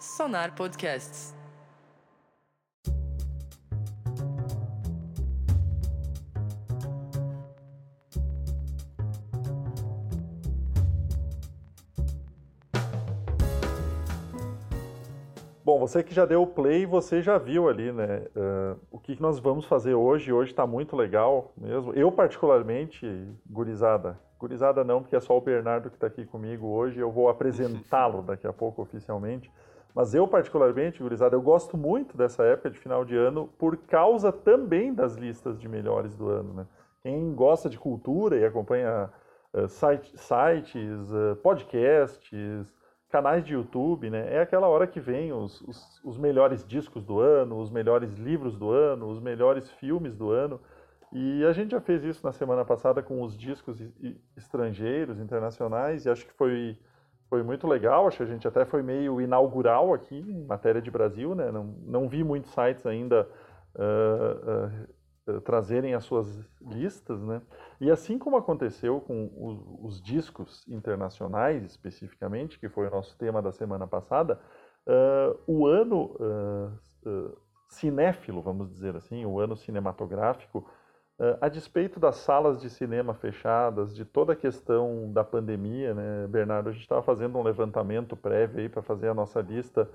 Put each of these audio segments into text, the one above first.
Sonar Podcasts. Bom, você que já deu o play, você já viu ali, né? Uh, o que nós vamos fazer hoje. Hoje está muito legal mesmo. Eu, particularmente, gurizada. Gurizada não, porque é só o Bernardo que está aqui comigo hoje. Eu vou apresentá-lo daqui a pouco oficialmente. Mas eu, particularmente, gurizada, eu gosto muito dessa época de final de ano por causa também das listas de melhores do ano, né? Quem gosta de cultura e acompanha uh, site, sites, uh, podcasts, canais de YouTube, né? É aquela hora que vem os, os, os, melhores discos do ano, os melhores livros do ano, os melhores filmes do ano. E a gente já fez isso na semana passada com os discos estrangeiros, internacionais, e acho que foi, foi muito legal. Acho que a gente até foi meio inaugural aqui em matéria de Brasil, né? Não, não vi muitos sites ainda. Uh, uh, trazerem as suas listas, né? E assim como aconteceu com os, os, discos internacionais, especificamente, que foi o nosso tema da semana passada, o ano cinéfilo, vamos dizer assim, o ano cinematográfico, a despeito das salas de cinema fechadas, de toda a questão da pandemia, né, Bernardo, a gente estava fazendo um levantamento prévio aí para fazer a nossa lista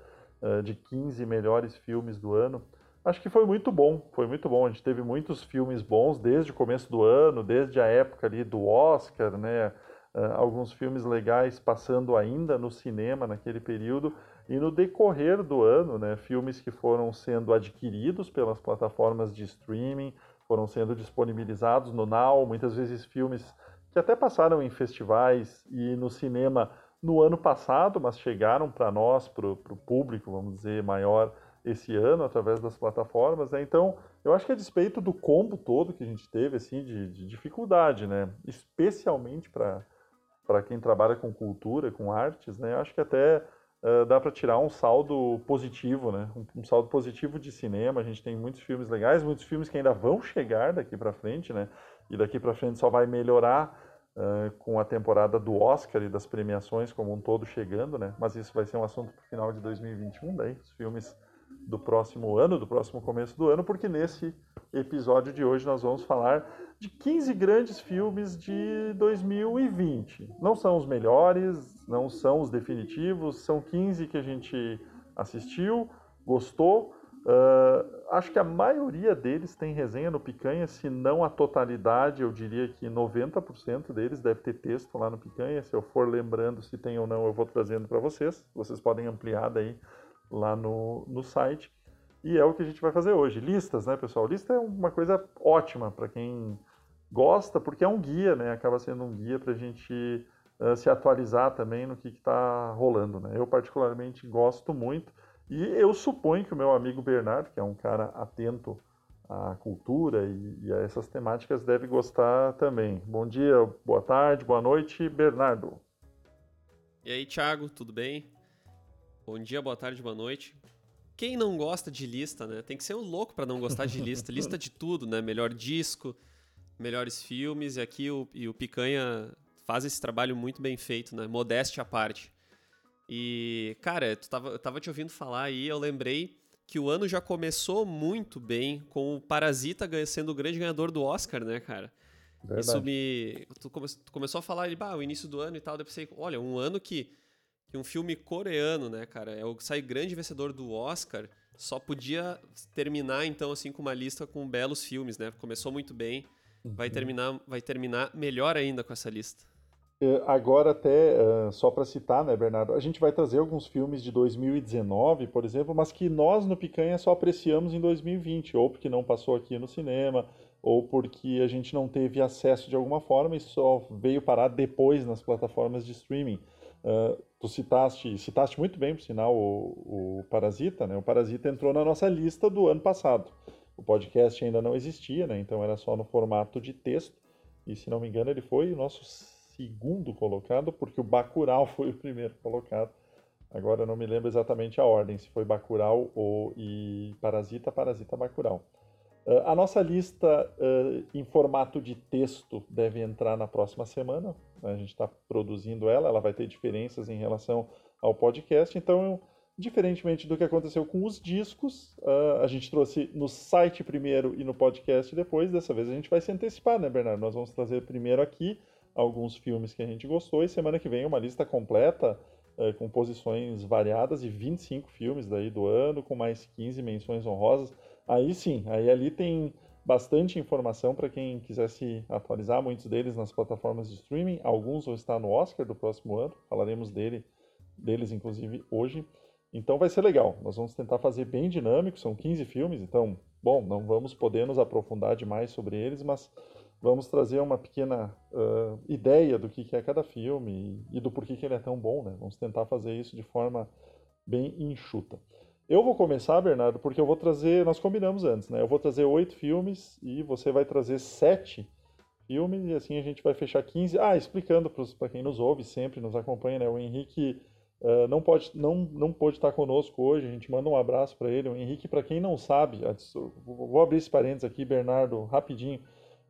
de 15 melhores filmes do ano acho que foi muito bom, foi muito bom. A gente teve muitos filmes bons desde o começo do ano, desde a época ali do Oscar, né? Uh, alguns filmes legais passando ainda no cinema naquele período e no decorrer do ano, né? Filmes que foram sendo adquiridos pelas plataformas de streaming, foram sendo disponibilizados no Now, muitas vezes filmes que até passaram em festivais e no cinema no ano passado, mas chegaram para nós, para o público, vamos dizer, maior esse ano através das plataformas, né? Então, eu acho que a despeito do combo todo que a gente teve, assim, de, de dificuldade, né? Especialmente para quem trabalha com cultura, com artes, né? Eu acho que até uh, dá para tirar um saldo positivo, né? Um, um, saldo positivo de cinema. A gente tem muitos filmes legais, muitos filmes que ainda vão chegar daqui para frente, né? E daqui para frente só vai melhorar uh, com a temporada do Oscar e das premiações como um todo chegando, né? Mas isso vai ser um assunto para o final de 2021, daí os filmes do próximo ano, do próximo começo do ano, porque nesse episódio de hoje nós vamos falar de 15 grandes filmes de 2020. Não são os melhores, não são os definitivos, são 15 que a gente assistiu, gostou. Uh, acho que a maioria deles tem resenha no Picanha, se não a totalidade, eu diria que 90% deles deve ter texto lá no Picanha. Se eu for lembrando se tem ou não, eu vou trazendo para vocês. Vocês podem ampliar daí lá no, no site. E é o que a gente vai fazer hoje. Listas, né, pessoal? Lista é uma coisa ótima para quem gosta, porque é um guia, né? Acaba sendo um guia para a gente uh, se atualizar também no que está rolando, né? Eu particularmente gosto muito e eu suponho que o meu amigo Bernardo, que é um cara atento à cultura e, e a essas temáticas, deve gostar também. Bom dia, boa tarde, boa noite, Bernardo. E aí, Thiago, tudo bem? Bom dia, boa tarde, boa noite. Quem não gosta de lista, né? Tem que ser um louco para não gostar de lista. lista de tudo, né? Melhor disco, melhores filmes. E aqui o, e o Picanha faz esse trabalho muito bem feito, né? Modéstia à parte. E, cara, tu tava, eu tava te ouvindo falar aí, eu lembrei que o ano já começou muito bem com o Parasita sendo o grande ganhador do Oscar, né, cara? Verdade. Isso me. Tu, come, tu começou a falar, bah, o início do ano e tal, eu pensei, olha, um ano que que um filme coreano, né, cara, é o sai grande vencedor do Oscar, só podia terminar então assim com uma lista com belos filmes, né? Começou muito bem, vai uhum. terminar, vai terminar melhor ainda com essa lista. É, agora até uh, só para citar, né, Bernardo, a gente vai trazer alguns filmes de 2019, por exemplo, mas que nós no Picanha só apreciamos em 2020, ou porque não passou aqui no cinema, ou porque a gente não teve acesso de alguma forma e só veio parar depois nas plataformas de streaming. Uh, tu citaste, citaste muito bem, por sinal, o, o Parasita, né? O Parasita entrou na nossa lista do ano passado. O podcast ainda não existia, né? Então era só no formato de texto. E se não me engano, ele foi o nosso segundo colocado, porque o Bacurau foi o primeiro colocado. Agora eu não me lembro exatamente a ordem, se foi Bacurau ou e Parasita, Parasita, Bacurau. Uh, a nossa lista uh, em formato de texto deve entrar na próxima semana. A gente está produzindo ela, ela vai ter diferenças em relação ao podcast. Então, diferentemente do que aconteceu com os discos, uh, a gente trouxe no site primeiro e no podcast depois. Dessa vez a gente vai se antecipar, né, Bernardo? Nós vamos trazer primeiro aqui alguns filmes que a gente gostou e semana que vem uma lista completa uh, com posições variadas e 25 filmes daí do ano, com mais 15 menções honrosas. Aí sim, aí ali tem bastante informação para quem quiser se atualizar, muitos deles nas plataformas de streaming, alguns vão estar no Oscar do próximo ano, falaremos dele, deles inclusive hoje. Então vai ser legal. Nós vamos tentar fazer bem dinâmico, são 15 filmes, então, bom, não vamos poder nos aprofundar demais sobre eles, mas vamos trazer uma pequena uh, ideia do que, que é cada filme e, e do porquê que ele é tão bom, né? Vamos tentar fazer isso de forma bem enxuta. Eu vou começar, Bernardo, porque eu vou trazer, nós combinamos antes, né? Eu vou trazer oito filmes e você vai trazer sete filmes e assim a gente vai fechar 15. Ah, explicando para quem nos ouve sempre, nos acompanha, né? O Henrique Uh, não pode não não pode estar conosco hoje. A gente manda um abraço para ele. O Henrique, para quem não sabe, vou abrir esse parênteses aqui, Bernardo, rapidinho.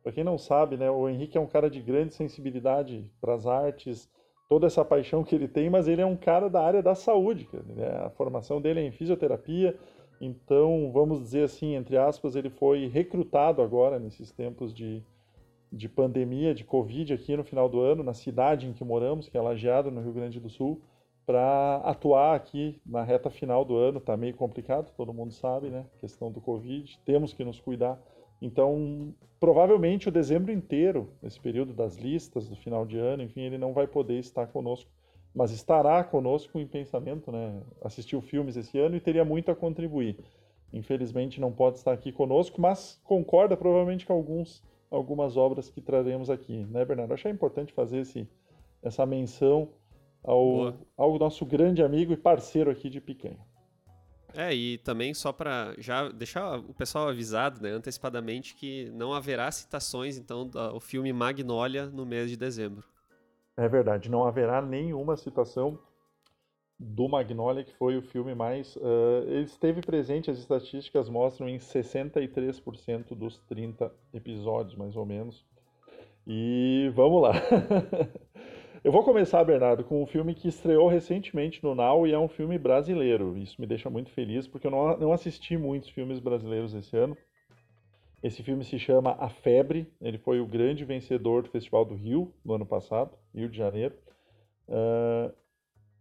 Para quem não sabe, né, o Henrique é um cara de grande sensibilidade para as artes, toda essa paixão que ele tem, mas ele é um cara da área da saúde. Né? A formação dele é em fisioterapia, então vamos dizer assim, entre aspas, ele foi recrutado agora nesses tempos de, de pandemia, de Covid aqui no final do ano, na cidade em que moramos, que é Lajeado, no Rio Grande do Sul para atuar aqui na reta final do ano. Está meio complicado, todo mundo sabe, né? Questão do Covid, temos que nos cuidar. Então, provavelmente o dezembro inteiro, esse período das listas, do final de ano, enfim, ele não vai poder estar conosco, mas estará conosco em pensamento, né? Assistiu filmes esse ano e teria muito a contribuir. Infelizmente não pode estar aqui conosco, mas concorda provavelmente com alguns, algumas obras que traremos aqui, né, Bernardo? Achei importante fazer esse, essa menção ao, ao nosso grande amigo e parceiro aqui de Picanha. É, e também só para já deixar o pessoal avisado, né, antecipadamente, que não haverá citações, então, do filme Magnolia no mês de dezembro. É verdade, não haverá nenhuma citação do Magnolia, que foi o filme mais. Uh, ele esteve presente, as estatísticas mostram, em 63% dos 30 episódios, mais ou menos. E vamos lá. Eu vou começar, Bernardo, com um filme que estreou recentemente no Now e é um filme brasileiro. Isso me deixa muito feliz porque eu não, não assisti muitos filmes brasileiros esse ano. Esse filme se chama A Febre. Ele foi o grande vencedor do Festival do Rio no ano passado, Rio de Janeiro. Uh,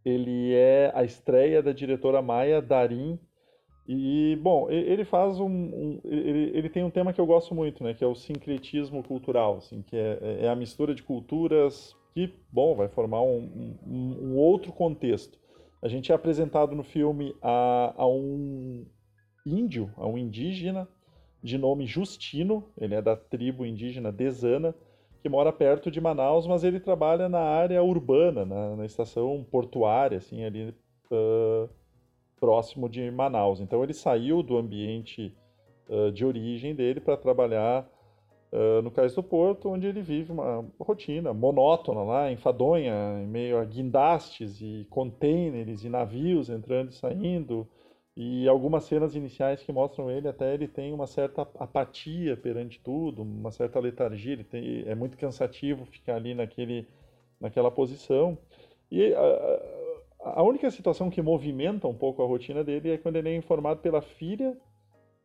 ele é a estreia da diretora Maia Darim. E, bom, ele faz um. um ele, ele, tem um tema que eu gosto muito, né? Que é o sincretismo cultural, assim, que é, é a mistura de culturas que, bom, vai formar um, um, um outro contexto. A gente é apresentado no filme a, a um índio, a um indígena de nome Justino, ele é da tribo indígena Desana, que mora perto de Manaus, mas ele trabalha na área urbana, na, na estação portuária, assim, ali uh, próximo de Manaus. Então ele saiu do ambiente uh, de origem dele para trabalhar no Cais do Porto, onde ele vive uma rotina monótona lá, enfadonha, em meio a guindastes e containers e navios entrando e saindo, e algumas cenas iniciais que mostram ele, até ele tem uma certa apatia perante tudo, uma certa letargia, ele tem, é muito cansativo ficar ali naquele, naquela posição. E a, a única situação que movimenta um pouco a rotina dele é quando ele é informado pela filha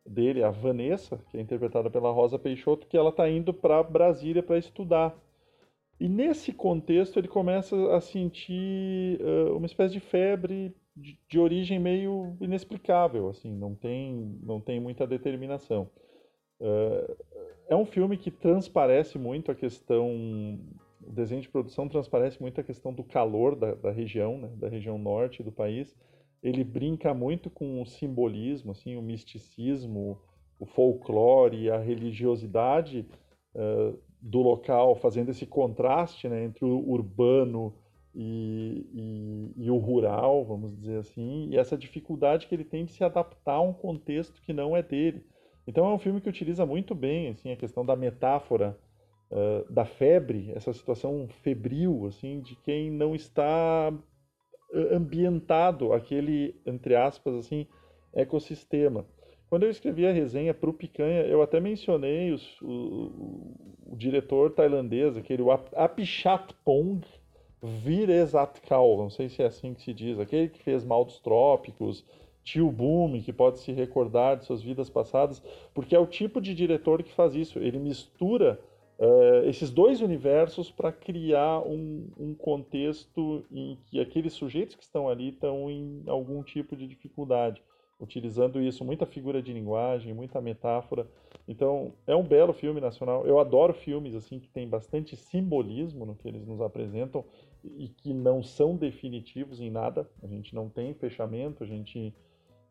dele, a Vanessa, que é interpretada pela Rosa Peixoto, que ela está indo para Brasília para estudar. E nesse contexto ele começa a sentir uh, uma espécie de febre de, de, origem meio inexplicável, assim, não tem, não tem muita determinação. Uh, é um filme que transparece muito a questão, o desenho de produção transparece muito a questão do calor da, da região, né, da região norte do país, ele brinca muito com o simbolismo, assim, o misticismo, o folclore, a religiosidade uh, do local, fazendo esse contraste né, entre o urbano e, e, e, o rural, vamos dizer assim, e essa dificuldade que ele tem de se adaptar a um contexto que não é dele. Então é um filme que utiliza muito bem assim a questão da metáfora uh, da febre, essa situação febril assim de quem não está ambientado aquele, entre aspas, assim, ecossistema. Quando eu escrevi a resenha para o Picanha, eu até mencionei os, o, o, o, diretor tailandês, aquele Apichat Pong, Viresatkal, não sei se é assim que se diz, aquele que fez Mal dos Trópicos, Tio Boom, que pode se recordar de suas vidas passadas, porque é o tipo de diretor que faz isso. Ele mistura uh, esses dois universos para criar um, um, contexto em que aqueles sujeitos que estão ali estão em algum tipo de dificuldade, utilizando isso, muita figura de linguagem, muita metáfora. Então, é um belo filme nacional. Eu adoro filmes assim que tem bastante simbolismo no que eles nos apresentam e que não são definitivos em nada. A gente não tem fechamento, a gente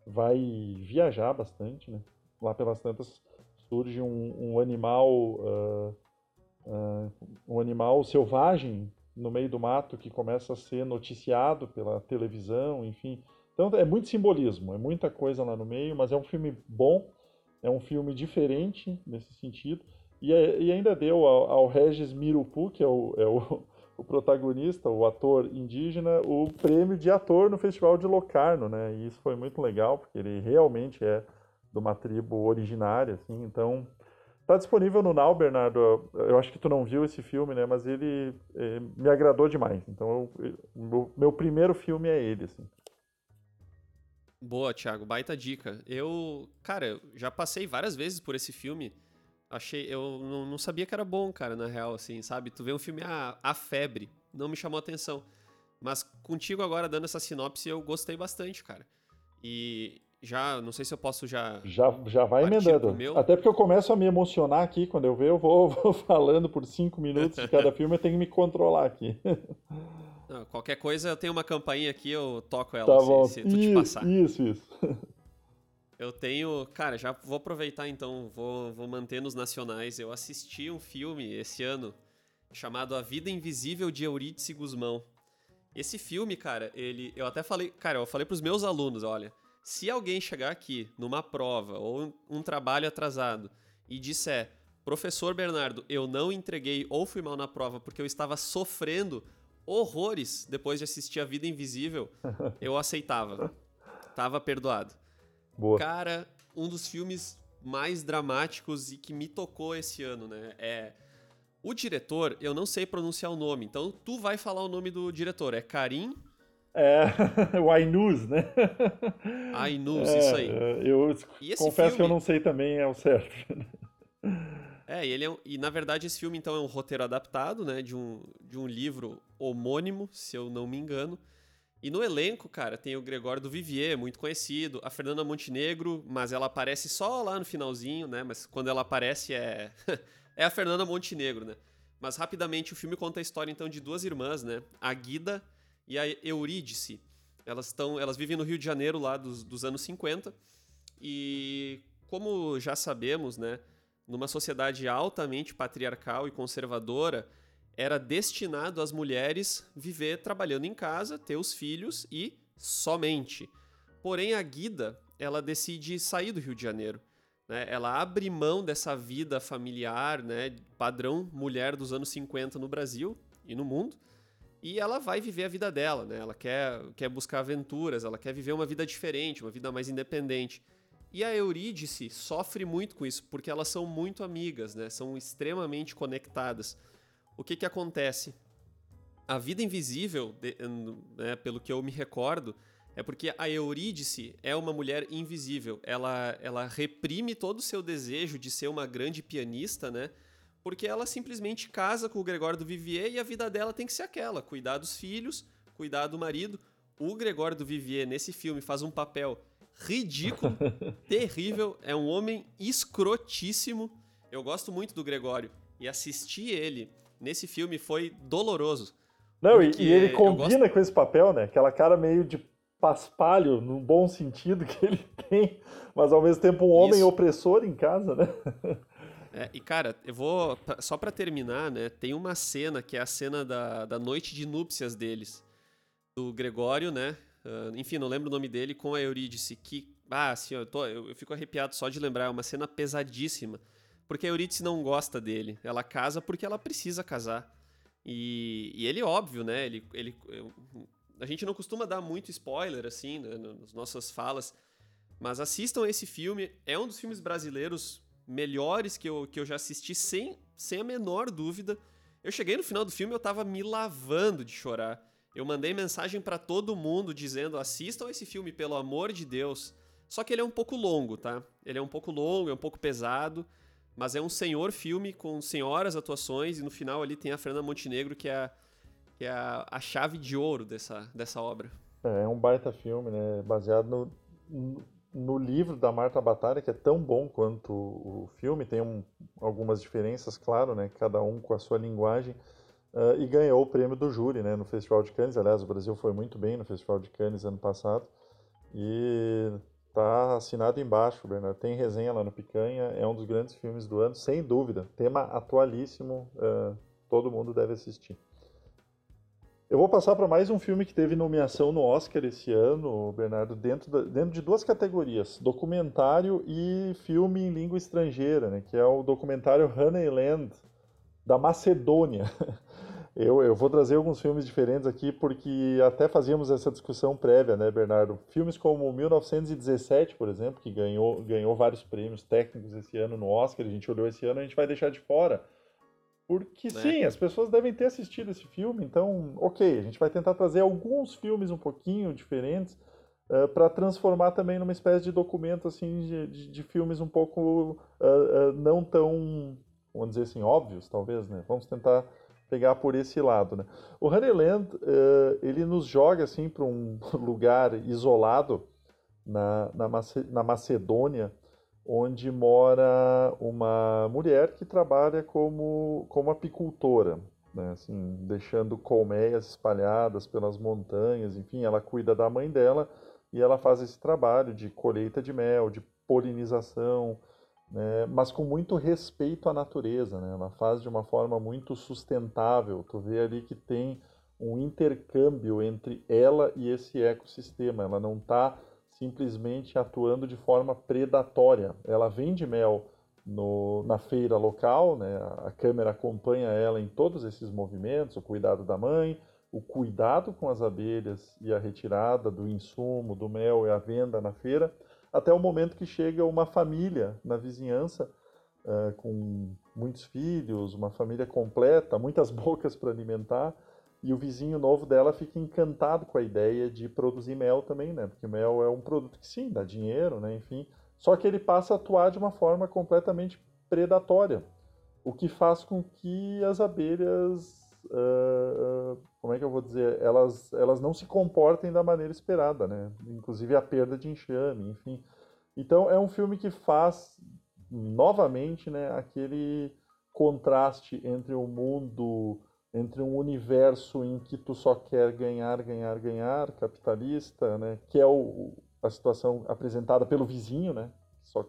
vai viajar bastante, né? Lá pelas tantas surge um, um animal, uh, uh, um animal selvagem no meio do mato que começa a ser noticiado pela televisão, enfim. Então é muito simbolismo, é muita coisa lá no meio, mas é um filme bom, é um filme diferente nesse sentido. E, é, e ainda deu ao, ao Regis Mirupu, que é o, é o o protagonista, o ator indígena, o prêmio de ator no Festival de Locarno, né? E isso foi muito legal, porque ele realmente é de uma tribo originária, assim. Então, tá disponível no Now, Bernardo. Eu acho que tu não viu esse filme, né? Mas ele eh, me agradou demais. Então, eu, meu, meu primeiro filme é ele, assim. Boa, Thiago, baita dica. Eu, cara, já passei várias vezes por esse filme achei. Eu não, não, sabia que era bom, cara, na real, assim, sabe? Tu vê um filme, ah, A Febre, não me chamou atenção. Mas contigo agora dando essa sinopse, eu gostei bastante, cara. E já, não sei se eu posso já. Já, já vai emendando. Até porque eu começo a me emocionar aqui, quando eu ver, eu vou, vou falando por cinco minutos de cada filme, eu tenho que me controlar aqui. Não, qualquer coisa, eu tenho uma campainha aqui, eu toco ela tá se, bom. se tu te passar. Isso, isso. Eu tenho. Cara, já vou aproveitar então, vou, vou manter nos nacionais. Eu assisti um filme esse ano chamado A Vida Invisível de Eurídice Guzmão. Esse filme, cara, ele. Eu até falei. Cara, eu falei pros meus alunos: olha, se alguém chegar aqui numa prova ou um trabalho atrasado e disser, professor Bernardo, eu não entreguei ou fui mal na prova porque eu estava sofrendo horrores depois de assistir A Vida Invisível, eu aceitava. Tava perdoado. Boa. Cara, um dos filmes mais dramáticos e que me tocou esse ano, né? É. O diretor, eu não sei pronunciar o nome, então tu vai falar o nome do diretor. É Karim. É, o Ainus, né? Ainus, é, isso aí. Eu confesso filme... que eu não sei também é o certo. É, ele é, e na verdade esse filme então é um roteiro adaptado, né, de um, de um livro homônimo, se eu não me engano. E no elenco, cara, tem o Gregório do Vivier, muito conhecido, a Fernanda Montenegro, mas ela aparece só lá no finalzinho, né? Mas quando ela aparece é é a Fernanda Montenegro, né? Mas rapidamente o filme conta a história então de duas irmãs, né? A Guida e a Eurídice. Elas estão, elas vivem no Rio de Janeiro lá dos, dos anos 50 e como já sabemos, né, numa sociedade altamente patriarcal e conservadora, era destinado às mulheres viver trabalhando em casa, ter os filhos e somente. Porém, a Guida, ela decide sair do Rio de Janeiro. Né? Ela abre mão dessa vida familiar, né? padrão mulher dos anos 50 no Brasil e no mundo, e ela vai viver a vida dela. Né? Ela quer, quer buscar aventuras, ela quer viver uma vida diferente, uma vida mais independente. E a Eurídice sofre muito com isso, porque elas são muito amigas, né? são extremamente conectadas o que que acontece? A vida invisível, de, né, pelo que eu me recordo, é porque a Eurídice é uma mulher invisível. Ela, ela reprime todo o seu desejo de ser uma grande pianista, né? Porque ela simplesmente casa com o Gregório do Vivier e a vida dela tem que ser aquela: cuidar dos filhos, cuidar do marido. O Gregório do Vivier, nesse filme, faz um papel ridículo, terrível. É um homem escrotíssimo. Eu gosto muito do Gregório. E assistir ele nesse filme foi doloroso. Não, e, e, ele combina gosto... com esse papel, né? Aquela cara meio de paspalho, no bom sentido que ele tem, mas ao mesmo tempo um homem Isso. opressor em casa, né? É, e cara, eu vou. Só para terminar, né? Tem uma cena que é a cena da, da noite de núpcias deles. Do Gregório, né? Uh, enfim, não lembro o nome dele, com a Eurídice. Que. Ah, assim, eu, tô, eu, eu fico arrepiado só de lembrar. É uma cena pesadíssima. Porque a Eurídice não gosta dele. Ela casa porque ela precisa casar. E, e ele, óbvio, né? Ele, ele, a gente não costuma dar muito spoiler, assim, né, nas nossas falas. Mas assistam esse filme. É um dos filmes brasileiros melhores que eu, que eu já assisti, sem, sem a menor dúvida. Eu cheguei no final do filme, eu tava me lavando de chorar. Eu mandei mensagem para todo mundo dizendo: assistam esse filme, pelo amor de Deus. Só que ele é um pouco longo, tá? Ele é um pouco longo, é um pouco pesado, mas é um senhor filme com senhoras atuações e no final ali tem a Fernanda Montenegro, que é a, que é a, a chave de ouro dessa, dessa obra. É, é um baita filme, né? Baseado no, no livro da Marta Batalha, que é tão bom quanto o filme, tem um, algumas diferenças, claro, né? Cada um com a sua linguagem. Uh, e ganhou o prêmio do júri né, no Festival de Cannes. Aliás, o Brasil foi muito bem no Festival de Cannes ano passado. E tá assinado embaixo, Bernardo. Tem resenha lá no Picanha. É um dos grandes filmes do ano, sem dúvida. Tema atualíssimo. Uh, todo mundo deve assistir. Eu vou passar para mais um filme que teve nomeação no Oscar esse ano, Bernardo, dentro, da, dentro de duas categorias: documentário e filme em língua estrangeira, né, que é o documentário Honeyland, da Macedônia. Eu, eu, vou trazer alguns filmes diferentes aqui, porque até fazíamos essa discussão prévia, né, Bernardo? Filmes como 1917, por exemplo, que ganhou, ganhou vários prêmios técnicos esse ano no Oscar, a gente olhou esse ano, a gente vai deixar de fora. Porque né? sim, as pessoas devem ter assistido esse filme, então, ok, a gente vai tentar trazer alguns filmes um pouquinho diferentes uh, eh, para transformar também numa espécie de documento assim de, de, de filmes um pouco uh, uh, não tão, vamos dizer assim, óbvios, talvez, né? Vamos tentar pegar por esse lado, né? O Honeyland, ele nos joga assim para um lugar isolado na, na, Mace na Macedônia, onde mora uma mulher que trabalha como, como apicultora, né? assim, deixando colmeias espalhadas pelas montanhas, enfim, ela cuida da mãe dela e ela faz esse trabalho de colheita de mel, de polinização, né? mas com muito respeito à natureza, né? ela faz de uma forma muito sustentável, tu vê ali que tem um intercâmbio entre ela e esse ecossistema, ela não está simplesmente atuando de forma predatória. Ela vende mel no, na feira local, né? a câmera acompanha ela em todos esses movimentos, o cuidado da mãe, o cuidado com as abelhas e a retirada do insumo, do mel e a venda na feira, até o momento que chega uma família na vizinhança uh, com muitos filhos, uma família completa, muitas bocas para alimentar, e o vizinho novo dela fica encantado com a ideia de produzir mel também, né? Porque mel é um produto que sim, dá dinheiro, né? Enfim. Só que ele passa a atuar de uma forma completamente predatória, o que faz com que as abelhas, uh, como é que eu vou dizer, elas, elas não se comportem da maneira esperada, né? Inclusive a perda de enxame, enfim. Então é um filme que faz novamente, né, aquele contraste entre o mundo entre um universo em que tu só quer ganhar, ganhar, ganhar, capitalista, né, que é o, a situação apresentada pelo vizinho, né, só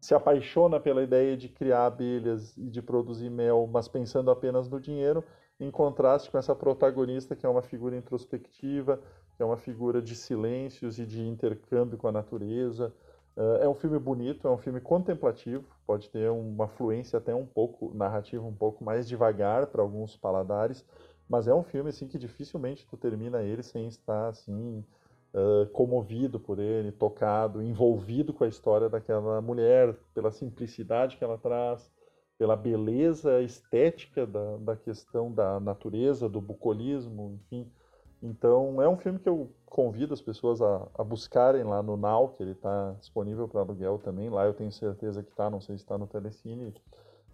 se apaixona pela ideia de criar abelhas e de produzir mel, mas pensando apenas no dinheiro, em contraste com essa protagonista que é uma figura introspectiva, que é uma figura de silêncios e de intercâmbio com a natureza, é um filme bonito, é um filme contemplativo, pode ter uma fluência até um pouco narrativa um pouco mais devagar para alguns paladares, mas é um filme assim que dificilmente tu termina ele sem estar assim uh, comovido por ele, tocado, envolvido com a história daquela mulher, pela simplicidade que ela traz, pela beleza estética da, da questão da natureza, do bucolismo, enfim. Então é um filme que eu convido as pessoas a, a buscarem lá no Now, que ele está disponível para aluguel também. Lá eu tenho certeza que está, não sei se está no Telecine.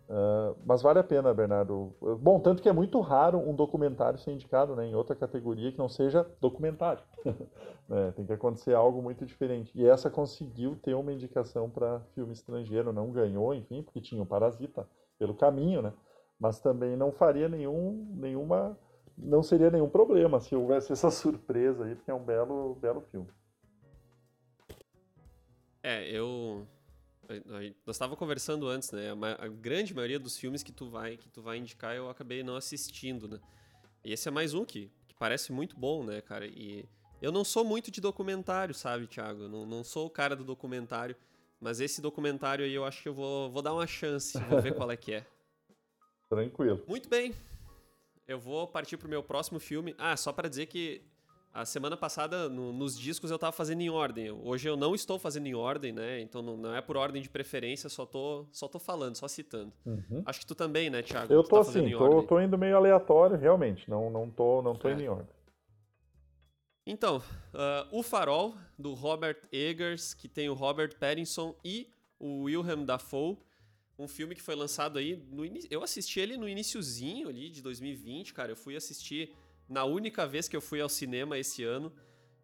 Uh, mas vale a pena, Bernardo. Bom, tanto que é muito raro um documentário ser indicado né, em outra categoria que não seja documentário. né, tem que acontecer algo muito diferente. E essa conseguiu ter uma indicação para filme estrangeiro, não ganhou, enfim, porque tinha o Parasita pelo caminho, né? Mas também não faria nenhum, nenhuma não seria nenhum problema se houvesse essa surpresa aí, porque é um belo, belo filme. É, eu nós estava conversando antes, né? A, grande maioria dos filmes que tu vai que tu vai indicar eu acabei não assistindo, né? E esse é mais um que, que parece muito bom, né, cara? E eu não sou muito de documentário, sabe, Thiago? Eu não, não sou o cara do documentário, mas esse documentário aí eu acho que eu vou, vou dar uma chance, vou ver qual é que é. Tranquilo. Muito bem eu vou partir pro meu próximo filme. Ah, só para dizer que a semana passada, no, nos discos, eu estava fazendo em ordem. Hoje eu não estou fazendo em ordem, né? Então não, não é por ordem de preferência, só tô, só tô falando, só citando. Uhum. Acho que tu também, né, Thiago? Eu tô tá assim, tô, tô, indo meio aleatório, realmente. Não, não tô, não tô é. indo em ordem. Então, uh, O Farol, do Robert Eggers, que tem o Robert Pattinson e o Wilhelm Dafoe. Um filme que foi lançado aí no Eu assisti ele no iníciozinho ali de 2020, cara. Eu fui assistir na única vez que eu fui ao cinema esse ano.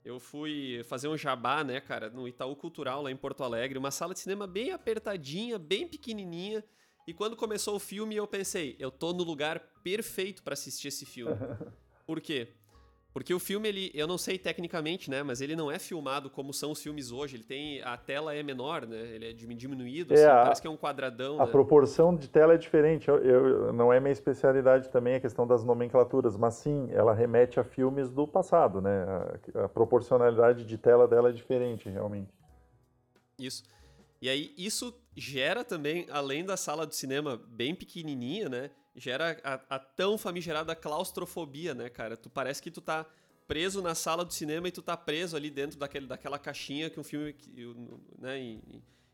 Eu fui fazer um jabá, né, cara, no Itaú Cultural, lá em Porto Alegre. Uma sala de cinema bem apertadinha, bem pequenininha. E quando começou o filme, eu pensei, eu tô no lugar perfeito para assistir esse filme. Por quê? Porque o filme, ele, eu não sei tecnicamente, né? Mas ele não é filmado como são os filmes hoje. Ele tem. A tela é menor, né? Ele é diminuído, é, assim, a, parece que é um quadradão. A né? proporção de tela é diferente. Eu, eu, não é minha especialidade também a questão das nomenclaturas, mas sim, ela remete a filmes do passado, né? A, a proporcionalidade de tela dela é diferente, realmente. Isso. E aí, isso gera também, além da sala do cinema bem pequenininha, né? Gera a, a, tão famigerada claustrofobia, né, cara? Tu parece que tu tá preso na sala do cinema e tu tá preso ali dentro daquele, daquela caixinha que um filme, né, em,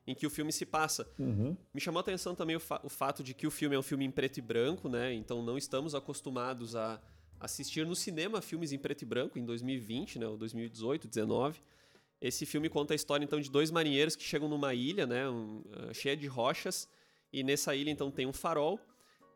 em que o filme se passa. Uhum. Me chamou a atenção também o, fa o, fato de que o filme é um filme em preto e branco, né? Então não estamos acostumados a assistir no cinema filmes em preto e branco em 2020, né, ou 2018, 19. Esse filme conta a história então de dois marinheiros que chegam numa ilha, né, um, uh, cheia de rochas, e nessa ilha então tem um farol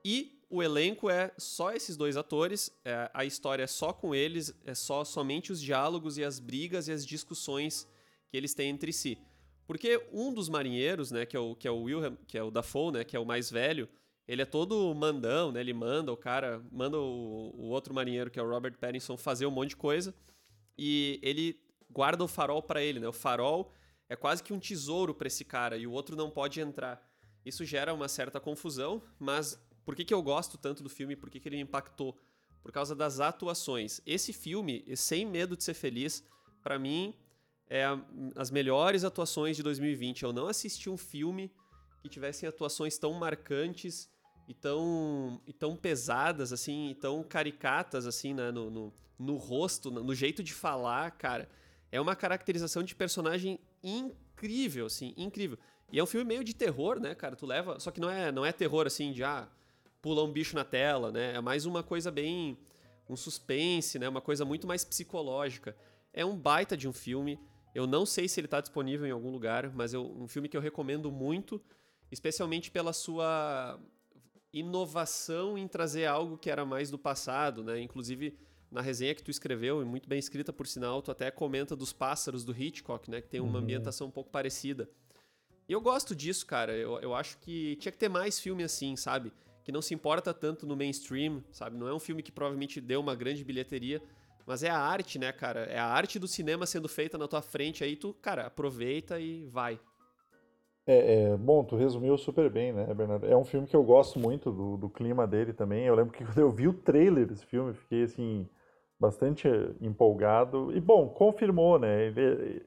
e o elenco é só esses dois atores, é, a história é só com eles, é só somente os diálogos e as brigas e as discussões que eles têm entre si. Porque um dos marinheiros, né, que é o, que é o Wilhelm, que é o Dafoe, né, que é o mais velho, ele é todo mandão, né, ele manda o cara, manda o, o outro marinheiro, que é o Robert Pattinson, fazer um monte de coisa, e ele guarda o farol para ele, né, o farol é quase que um tesouro para esse cara, e o outro não pode entrar. Isso gera uma certa confusão, mas por que, que eu gosto tanto do filme? Por que, que ele me impactou? Por causa das atuações. Esse filme, Sem Medo de Ser Feliz, para mim, é a, as melhores atuações de 2020. Eu não assisti um filme que tivessem atuações tão marcantes e tão, e tão pesadas, assim, e tão caricatas, assim, né, no, no, no rosto, no, no jeito de falar, cara. É uma caracterização de personagem incrível, assim, incrível. E é um filme meio de terror, né, cara? Tu leva. Só que não é, não é terror assim de ah, pula um bicho na tela, né? É mais uma coisa bem. um suspense, né? Uma coisa muito mais psicológica. É um baita de um filme. Eu não sei se ele está disponível em algum lugar, mas é um filme que eu recomendo muito, especialmente pela sua inovação em trazer algo que era mais do passado, né? Inclusive na resenha que tu escreveu, e muito bem escrita por sinal, tu até comenta dos pássaros do Hitchcock, né? Que tem uma uhum. ambientação um pouco parecida. E eu gosto disso, cara. Eu, eu acho que tinha que ter mais filme assim, sabe? Que não se importa tanto no mainstream, sabe? Não é um filme que provavelmente deu uma grande bilheteria, mas é a arte, né, cara? É a arte do cinema sendo feita na tua frente, aí tu, cara, aproveita e vai. É, é, bom, tu resumiu super bem, né, Bernardo? É um filme que eu gosto muito do, do clima dele também. Eu lembro que quando eu vi o trailer desse filme, fiquei assim bastante empolgado. E bom, confirmou, né? Ele,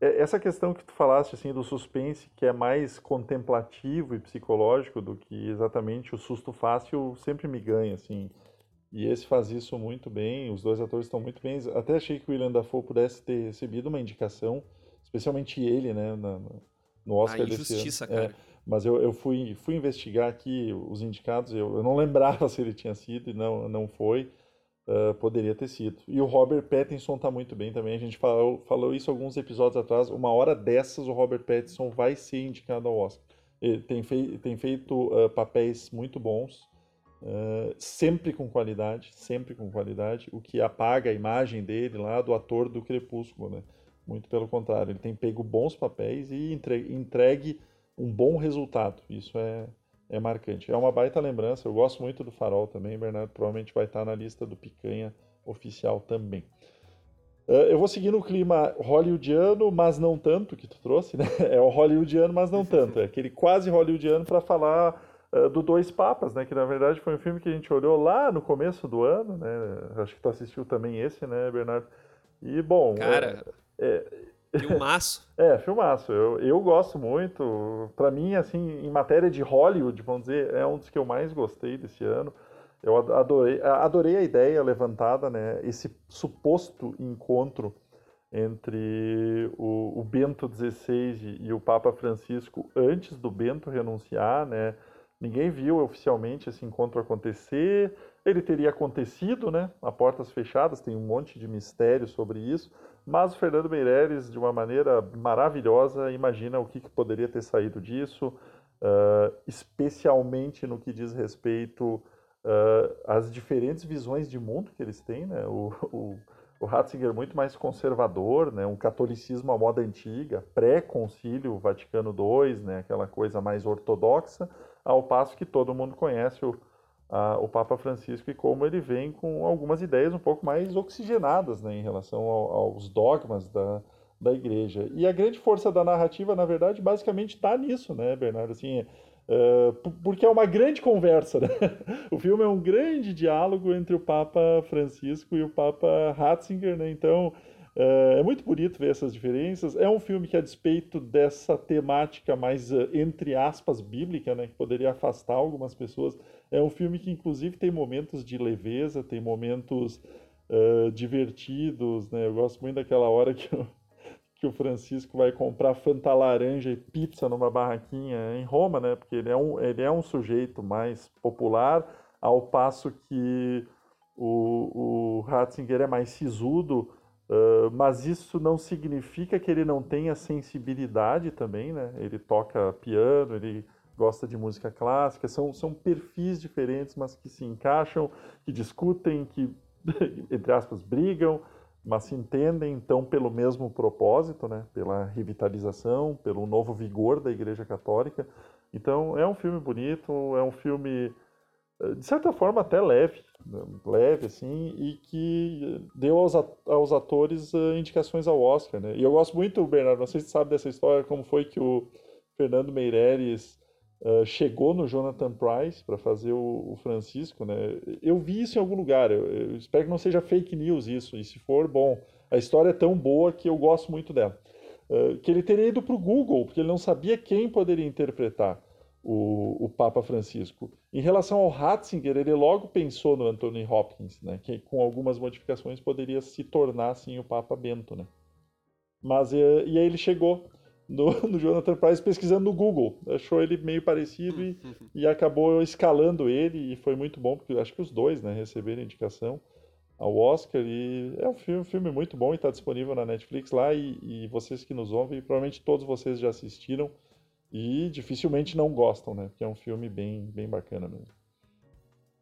essa questão que tu falaste assim do suspense que é mais contemplativo e psicológico do que exatamente o susto fácil sempre me ganha assim. E esse faz isso muito bem os dois atores estão muito bem. Até achei que o William Dafoe pudesse ter recebido uma indicação especialmente ele né na, no Oscar ah, desse ano. cara. É, mas eu, eu fui fui investigar aqui os indicados eu, eu não lembrava se ele tinha sido e não não foi Uh, poderia ter sido. E o Robert Pattinson está muito bem também. A gente falou, falou isso alguns episódios atrás. Uma hora dessas, o Robert Pattinson vai ser indicado ao Oscar. Ele tem, fei tem feito uh, papéis muito bons, uh, sempre com qualidade, sempre com qualidade, o que apaga a imagem dele lá do ator do Crepúsculo, né? Muito pelo contrário, ele tem pego bons papéis e entregue, entregue um bom resultado. Isso é, é marcante. É uma baita lembrança. Eu gosto muito do Farol também. Bernardo provavelmente vai estar na lista do Picanha oficial também. Uh, eu vou seguir no clima hollywoodiano, mas não tanto, que tu trouxe, né? É o hollywoodiano, mas não tanto. É aquele quase hollywoodiano para falar uh, do Dois Papas, né? Que na verdade foi um filme que a gente olhou lá no começo do ano, né? Acho que tu assistiu também esse, né, Bernardo? E bom. Cara. É, é, Filmaço. é, filmaço. Eu, eu gosto muito. Para mim, assim, em matéria de Hollywood, vamos dizer, é um dos que eu mais gostei desse ano. Eu adorei, adorei a ideia levantada, né? Esse suposto encontro entre o, o Bento XVI e o Papa Francisco antes do Bento renunciar, né? Ninguém viu oficialmente esse encontro acontecer. Ele teria acontecido, né? A portas fechadas, tem um monte de mistério sobre isso. Mas o Fernando Meireles, de uma maneira maravilhosa, imagina o que, que poderia ter saído disso, uh, especialmente no que diz respeito uh, às diferentes visões de mundo que eles têm, né? O, o, o Ratzinger muito mais conservador, né? Um catolicismo à moda antiga, pré-concílio Vaticano II, né? Aquela coisa mais ortodoxa ao passo que todo mundo conhece o, a, o Papa Francisco e como ele vem com algumas ideias um pouco mais oxigenadas né, em relação ao, aos dogmas da, da igreja. E a grande força da narrativa, na verdade, basicamente está nisso, né, Bernardo? Assim, é, porque é uma grande conversa, né? O filme é um grande diálogo entre o Papa Francisco e o Papa Ratzinger, né? Então, é, é muito bonito ver essas diferenças. É um filme que, a despeito dessa temática mais, eh, entre aspas, bíblica, né, que poderia afastar algumas pessoas, é um filme que, inclusive, tem momentos de leveza, tem momentos uh, divertidos. Né? Eu gosto muito daquela hora que o, que o Francisco vai comprar Fanta Laranja e pizza numa barraquinha em Roma, né? porque ele é um, ele é um sujeito mais popular, ao passo que o, o Ratzinger é mais sisudo Uh, mas isso não significa que ele não tenha sensibilidade também, né? Ele toca piano, ele gosta de música clássica, são, são perfis diferentes, mas que se encaixam, que discutem, que, entre aspas, brigam, mas se entendem, então, pelo mesmo propósito, né? Pela revitalização, pelo novo vigor da Igreja Católica. Então, é um filme bonito, é um filme de certa forma até leve, leve assim, e que deu aos, aos atores uh, indicações ao Oscar, né? E eu gosto muito, Bernardo, não sei se você sabe dessa história, como foi que o Fernando Meireles uh, chegou no Jonathan Price para fazer o, o, Francisco, né? Eu vi isso em algum lugar, eu, eu, espero que não seja fake news isso, e se for, bom, a história é tão boa que eu gosto muito dela. Uh, que ele teria ido para o Google, porque ele não sabia quem poderia interpretar o, o, Papa Francisco. Em relação ao Ratzinger, ele logo pensou no Anthony Hopkins, né, que com algumas modificações poderia se tornar assim o Papa Bento, né? Mas e, e aí ele chegou no, no, Jonathan Price pesquisando no Google, achou ele meio parecido e, e acabou escalando ele e foi muito bom porque acho que os dois, né, receberam indicação ao Oscar e é um filme, um filme muito bom e está disponível na Netflix lá e, e vocês que nos ouvem, provavelmente todos vocês já assistiram e dificilmente não gostam, né? Porque é um filme bem, bem bacana mesmo.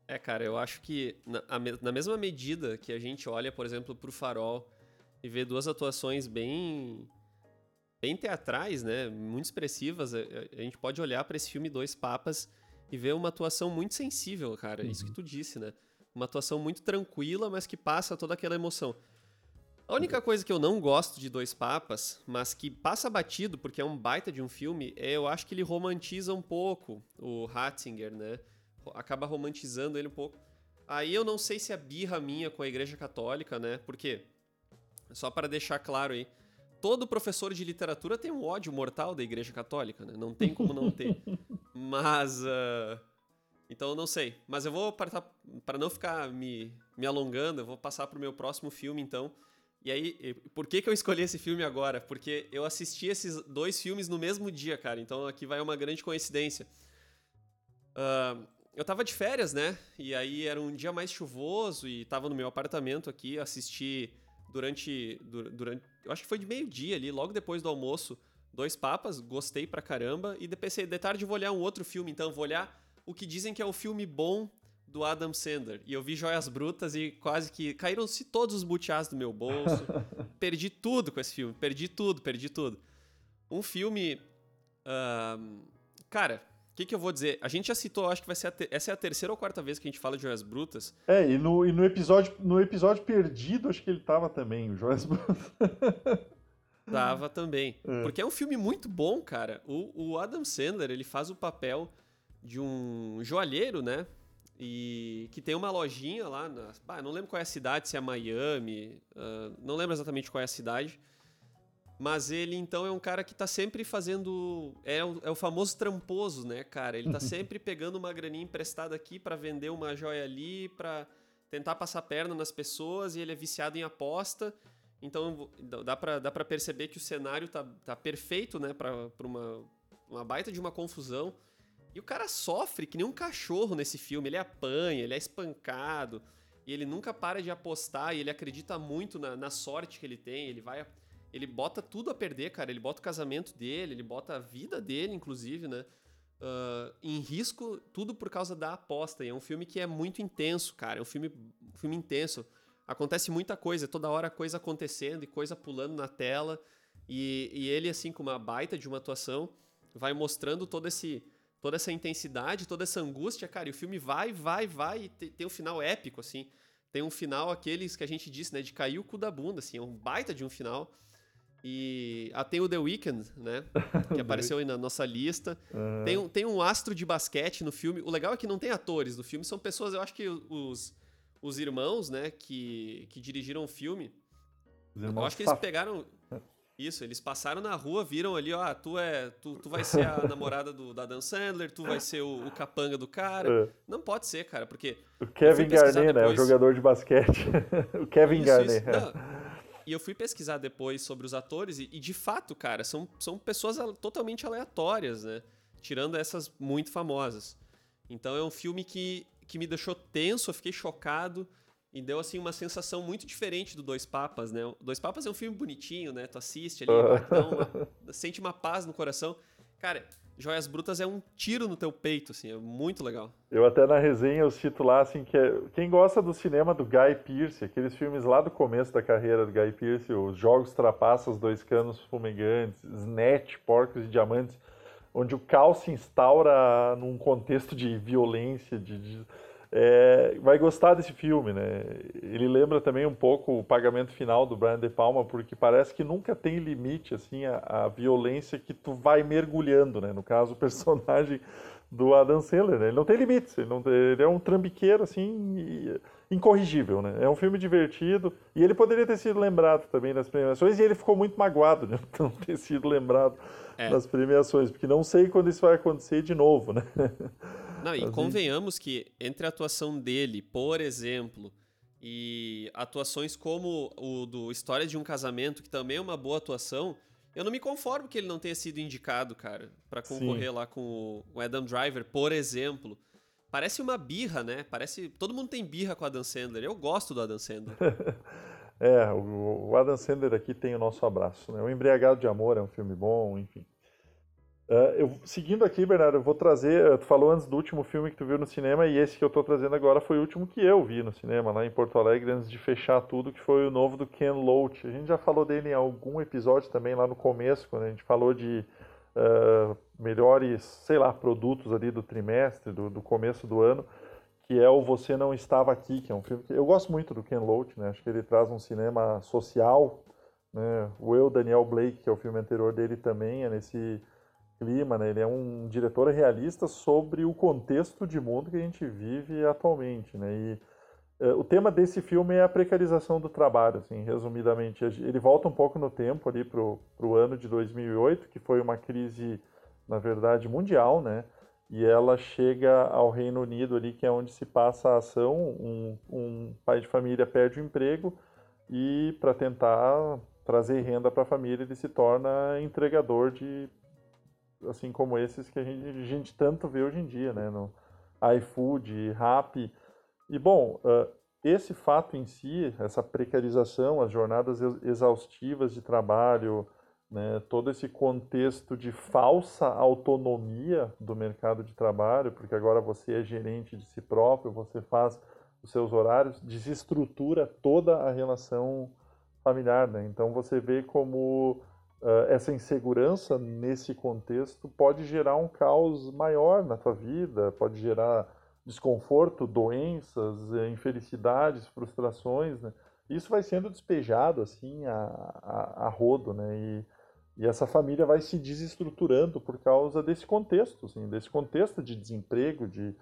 É, cara, eu acho que na, na mesma medida que a gente olha, por exemplo, pro Farol e vê duas atuações bem bem teatrais, né, muito expressivas, a, a gente pode olhar para esse filme Dois Papas e ver uma atuação muito sensível, cara, uhum. isso que tu disse, né? Uma atuação muito tranquila, mas que passa toda aquela emoção. A única coisa que eu não gosto de Dois Papas, mas que passa batido porque é um baita de um filme, é eu acho que ele romantiza um pouco o Ratzinger, né? Acaba romantizando ele um pouco. Aí eu não sei se é birra minha com a Igreja Católica, né? Porque, só para deixar claro aí, todo professor de literatura tem um ódio mortal da Igreja Católica, né? Não tem como não ter. Mas. Uh... Então eu não sei. Mas eu vou, para não ficar me, me alongando, eu vou passar para o meu próximo filme, então e aí, por que, que eu escolhi esse filme agora? Porque eu assisti esses dois filmes no mesmo dia, cara. Então aqui vai uma grande coincidência. Uh, eu tava de férias, né? E aí era um dia mais chuvoso e tava no meu apartamento aqui. Assisti durante. durante eu acho que foi de meio-dia ali, logo depois do almoço. Dois Papas, gostei pra caramba. E depois de tarde eu vou olhar um outro filme, então vou olhar o que dizem que é o filme bom do Adam Sandler. E eu vi Joias Brutas e quase que caíram-se todos os butiás do meu bolso. perdi tudo com esse filme. Perdi tudo, perdi tudo. Um filme. Uh, cara, o que, que, eu vou dizer? A gente já citou, acho que vai ser te... essa é a terceira ou quarta vez que a gente fala de Joias Brutas. É, e no, e no, episódio, no episódio perdido, acho que ele tava também, o Joias Brutas. tava também. É. Porque é um filme muito bom, cara. O, o Adam Sandler, ele faz o papel de um joalheiro, né? e que tem uma lojinha lá, na, ah, não lembro qual é a cidade, se é Miami, uh, não lembro exatamente qual é a cidade, Mas ele, então, é um cara que tá sempre fazendo. É o, é o famoso tramposo, né, cara? Ele tá sempre pegando uma graninha emprestada aqui para vender uma joia ali, pra tentar passar perna nas pessoas, e ele é viciado em aposta. Então dá pra, dá pra perceber que o cenário tá, tá perfeito, né, pra, pra uma, uma baita de uma confusão. E o cara sofre que nem um cachorro nesse filme. Ele apanha, ele é espancado. E ele nunca para de apostar. E ele acredita muito na, na sorte que ele tem. Ele vai ele bota tudo a perder, cara. Ele bota o casamento dele, ele bota a vida dele, inclusive, né? Uh, em risco, tudo por causa da aposta. E é um filme que é muito intenso, cara. É um filme, um filme intenso. Acontece muita coisa, toda hora coisa acontecendo e coisa pulando na tela. E, e ele, assim, com uma baita de uma atuação, vai mostrando todo esse, toda essa intensidade, toda essa angústia, cara. E o filme vai, vai, vai. E tem, tem um final épico, assim. Tem um final, aqueles que a gente disse, né? De cair o cu da bunda, assim. É um baita de um final. E ah, tem o The Weeknd, né? Que apareceu aí na nossa lista. Uhum. Tem, um, tem um astro de basquete no filme. O legal é que não tem atores no filme, são pessoas, eu acho que os, os irmãos, né, que, que dirigiram o filme. eu acho que eles pegaram. Isso, eles passaram na rua, viram ali, ó, ah, tu é. Tu, tu vai ser a namorada do, da Dan Sandler, tu vai ser o, o capanga do cara. É. Não pode ser, cara, porque. O Kevin Garnett, né? O jogador de basquete. o Kevin isso, Garnett. Isso. É. E eu fui pesquisar depois sobre os atores e, e, de fato, cara, são, são pessoas totalmente aleatórias, né? Tirando essas muito famosas. Então é um filme que, que me deixou tenso, eu fiquei chocado e deu assim uma sensação muito diferente do Dois Papas, né? O Dois Papas é um filme bonitinho, né? Tu assiste ali, uma, sente uma paz no coração. Cara, Joias Brutas é um tiro no teu peito, assim, é muito legal. Eu até na resenha eu cito lá, assim, que é, quem gosta do cinema do Guy Pearce, aqueles filmes lá do começo da carreira do Guy Pearce, os Jogos Trapaças, Dois Canos Fumegantes, Snatch, Porcos e Diamantes, onde o caos se instaura num contexto de violência, de, de é, vai gostar desse filme, né? Ele lembra também um pouco o pagamento final do Brian De Palma, porque parece que nunca tem limite, assim, a, a violência que tu vai mergulhando, né? No caso, o personagem do Adam Sandler, né? Ele não tem limites, ele, não ele é um trambiqueiro, assim, incorrigível, né? É um filme divertido, e ele poderia ter sido lembrado também nas premiações, e ele ficou muito magoado de não ter sido lembrado é. nas premiações, porque não sei quando isso vai acontecer de novo, né? Não, e convenhamos que entre a atuação dele, por exemplo, e atuações como o do História de um Casamento, que também é uma boa atuação, eu não me conformo que ele não tenha sido indicado, cara, para concorrer Sim. lá com o Adam Driver, por exemplo. Parece uma birra, né? Parece. Todo mundo tem birra com o Adam Sandler. Eu gosto do Adam Sandler. é, o Adam Sandler aqui tem o nosso abraço, né? O Embriagado de Amor é um filme bom, enfim. Uh, eu, seguindo aqui, Bernardo, eu vou trazer. Eh, tu falou antes do último filme que tu viu no cinema, e esse que eu estou trazendo agora foi o último que eu vi no cinema, lá em Porto Alegre, antes de fechar tudo, que foi o novo do Ken Loach. A gente já falou dele em algum episódio também lá no começo, quando a gente falou de uh, melhores, sei lá, produtos ali do trimestre, do, do, começo do ano, que é o Você Não Estava Aqui, que é um filme que eu gosto muito do Ken Loach, né? Acho que ele traz um cinema social. Né? O Eu, Daniel Blake, que é o filme anterior dele, também é nesse clima, né? Ele é um diretor realista sobre o contexto de mundo que a gente vive atualmente, né? E uh, o tema desse filme é a precarização do trabalho, assim, resumidamente. Ele volta um pouco no tempo ali para o ano de 2008, que foi uma crise, na verdade, mundial, né? E ela chega ao Reino Unido ali, que é onde se passa a ação. Um, um pai de família perde o emprego e para tentar trazer renda para a família ele se torna entregador de assim como esses que a gente, a gente tanto vê hoje em dia, né? No iFood, Rappi. E, bom, uh, esse fato em si, essa precarização, as jornadas exaustivas de trabalho, né, todo esse contexto de falsa autonomia do mercado de trabalho, porque agora você é gerente de si próprio, você faz os seus horários, desestrutura toda a relação familiar. Né? Então você vê como uh, essa insegurança nesse contexto pode gerar um caos maior na tua vida, pode gerar desconforto, doenças, eh, infelicidades, frustrações, né? Isso vai sendo despejado assim a, a, a rodo, né? E, e, essa família vai se desestruturando por causa desse contexto, assim, desse contexto de desemprego, de,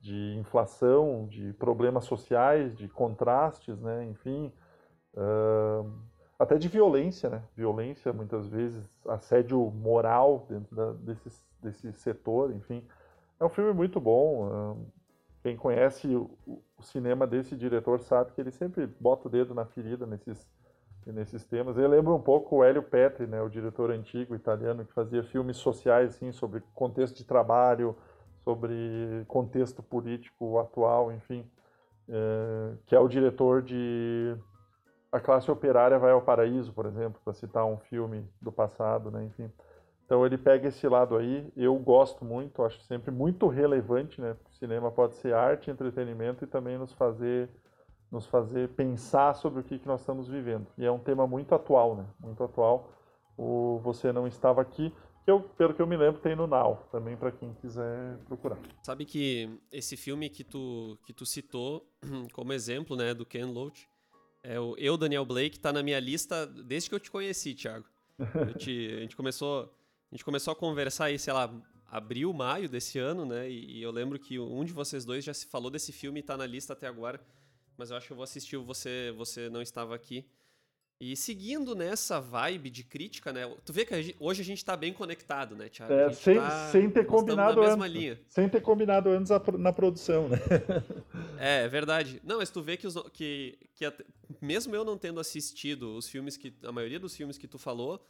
de inflação, de problemas sociais, de contrastes, né? Enfim, uh, até de violência, né? Violência, muitas vezes, assédio moral dentro da, desse, desse setor, enfim. É um filme muito bom. Quem conhece o, o, cinema desse diretor sabe que ele sempre bota o dedo na ferida nesses, nesses temas. Eu lembro um pouco o Hélio Petri, né, o diretor antigo italiano que fazia filmes sociais assim, sobre contexto de trabalho, sobre contexto político atual, enfim, é, que é o diretor de A Classe Operária Vai ao Paraíso, por exemplo, para citar um filme do passado, né, enfim. Então ele pega esse lado aí, eu gosto muito, acho sempre muito relevante, né? Cinema pode ser arte, entretenimento e também nos fazer nos fazer pensar sobre o que, que nós estamos vivendo. E é um tema muito atual, né? Muito atual. O Você Não Estava Aqui, que eu, pelo que eu me lembro, tem no Now, também para quem quiser procurar. Sabe que esse filme que tu, que tu citou como exemplo, né, do Ken Loach, é o Eu, Daniel Blake, tá na minha lista desde que eu te conheci, Thiago. Te, a gente começou a gente começou a conversar aí, sei lá, abril, maio desse ano, né? E, e, eu lembro que um de vocês dois já se falou desse filme e tá na lista até agora mas eu acho que eu vou assistir o Você, Você Não Estava Aqui. E seguindo nessa vibe de crítica, né? Tu vê que a gente, hoje a gente tá bem conectado, né, Thiago? É, sem, tá, sem ter combinado antes. Linha. Sem ter combinado antes na produção, né? É, é verdade. Não, mas tu vê que, os, que, que mesmo eu não tendo assistido os filmes que. A maioria dos filmes que tu falou,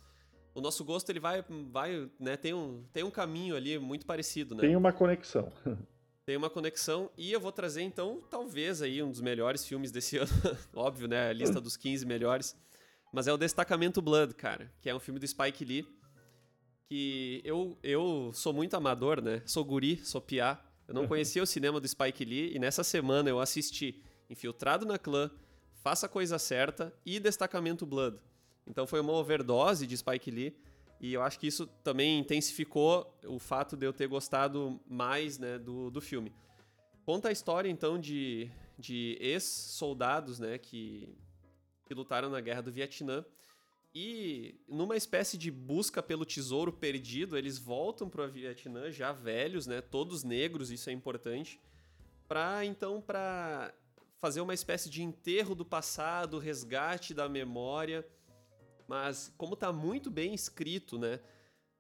o nosso gosto ele vai. vai né, tem, um, tem um caminho ali muito parecido, né? Tem uma conexão. tem uma conexão e eu vou trazer então talvez aí um dos melhores filmes desse ano, óbvio, né, a lista dos 15 melhores, mas é o Destacamento Blood, cara, que é um filme do Spike Lee, que eu, eu sou muito amador, né, sou guri, sou piá, eu não conhecia o cinema do Spike Lee e nessa semana eu assisti Infiltrado na Clã, Faça a Coisa Certa e Destacamento Blood. Então foi uma overdose de Spike Lee e eu acho que isso também intensificou o fato de eu ter gostado mais né, do, do filme. Conta a história, então, de, de ex-soldados né, que, que lutaram na Guerra do Vietnã. E numa espécie de busca pelo tesouro perdido, eles voltam para o Vietnã já velhos, né, todos negros, isso é importante, para então para fazer uma espécie de enterro do passado, resgate da memória mas como está muito bem escrito, né,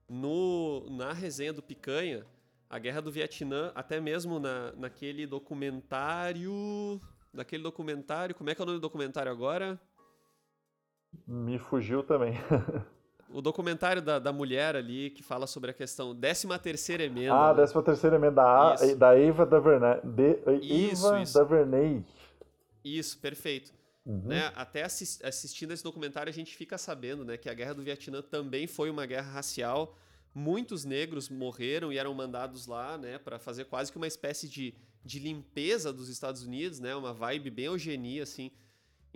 no, na resenha do Picanha, a Guerra do Vietnã, até mesmo na, naquele documentário, naquele documentário, como é que é o nome do documentário agora? Me fugiu também. o documentário da, da mulher ali que fala sobre a questão 13 terceira emenda. Ah, 13 né? terceira emenda da, da Eva Davernay. De, isso, Eva isso. Davernay. Isso, perfeito. Uhum. Né? Até assist, assistindo esse documentário a gente fica sabendo né, que a guerra do Vietnã também foi uma guerra racial. Muitos negros morreram e eram mandados lá né, para fazer quase que uma espécie de, de limpeza dos Estados Unidos, né, uma vibe bem eugenia. Assim.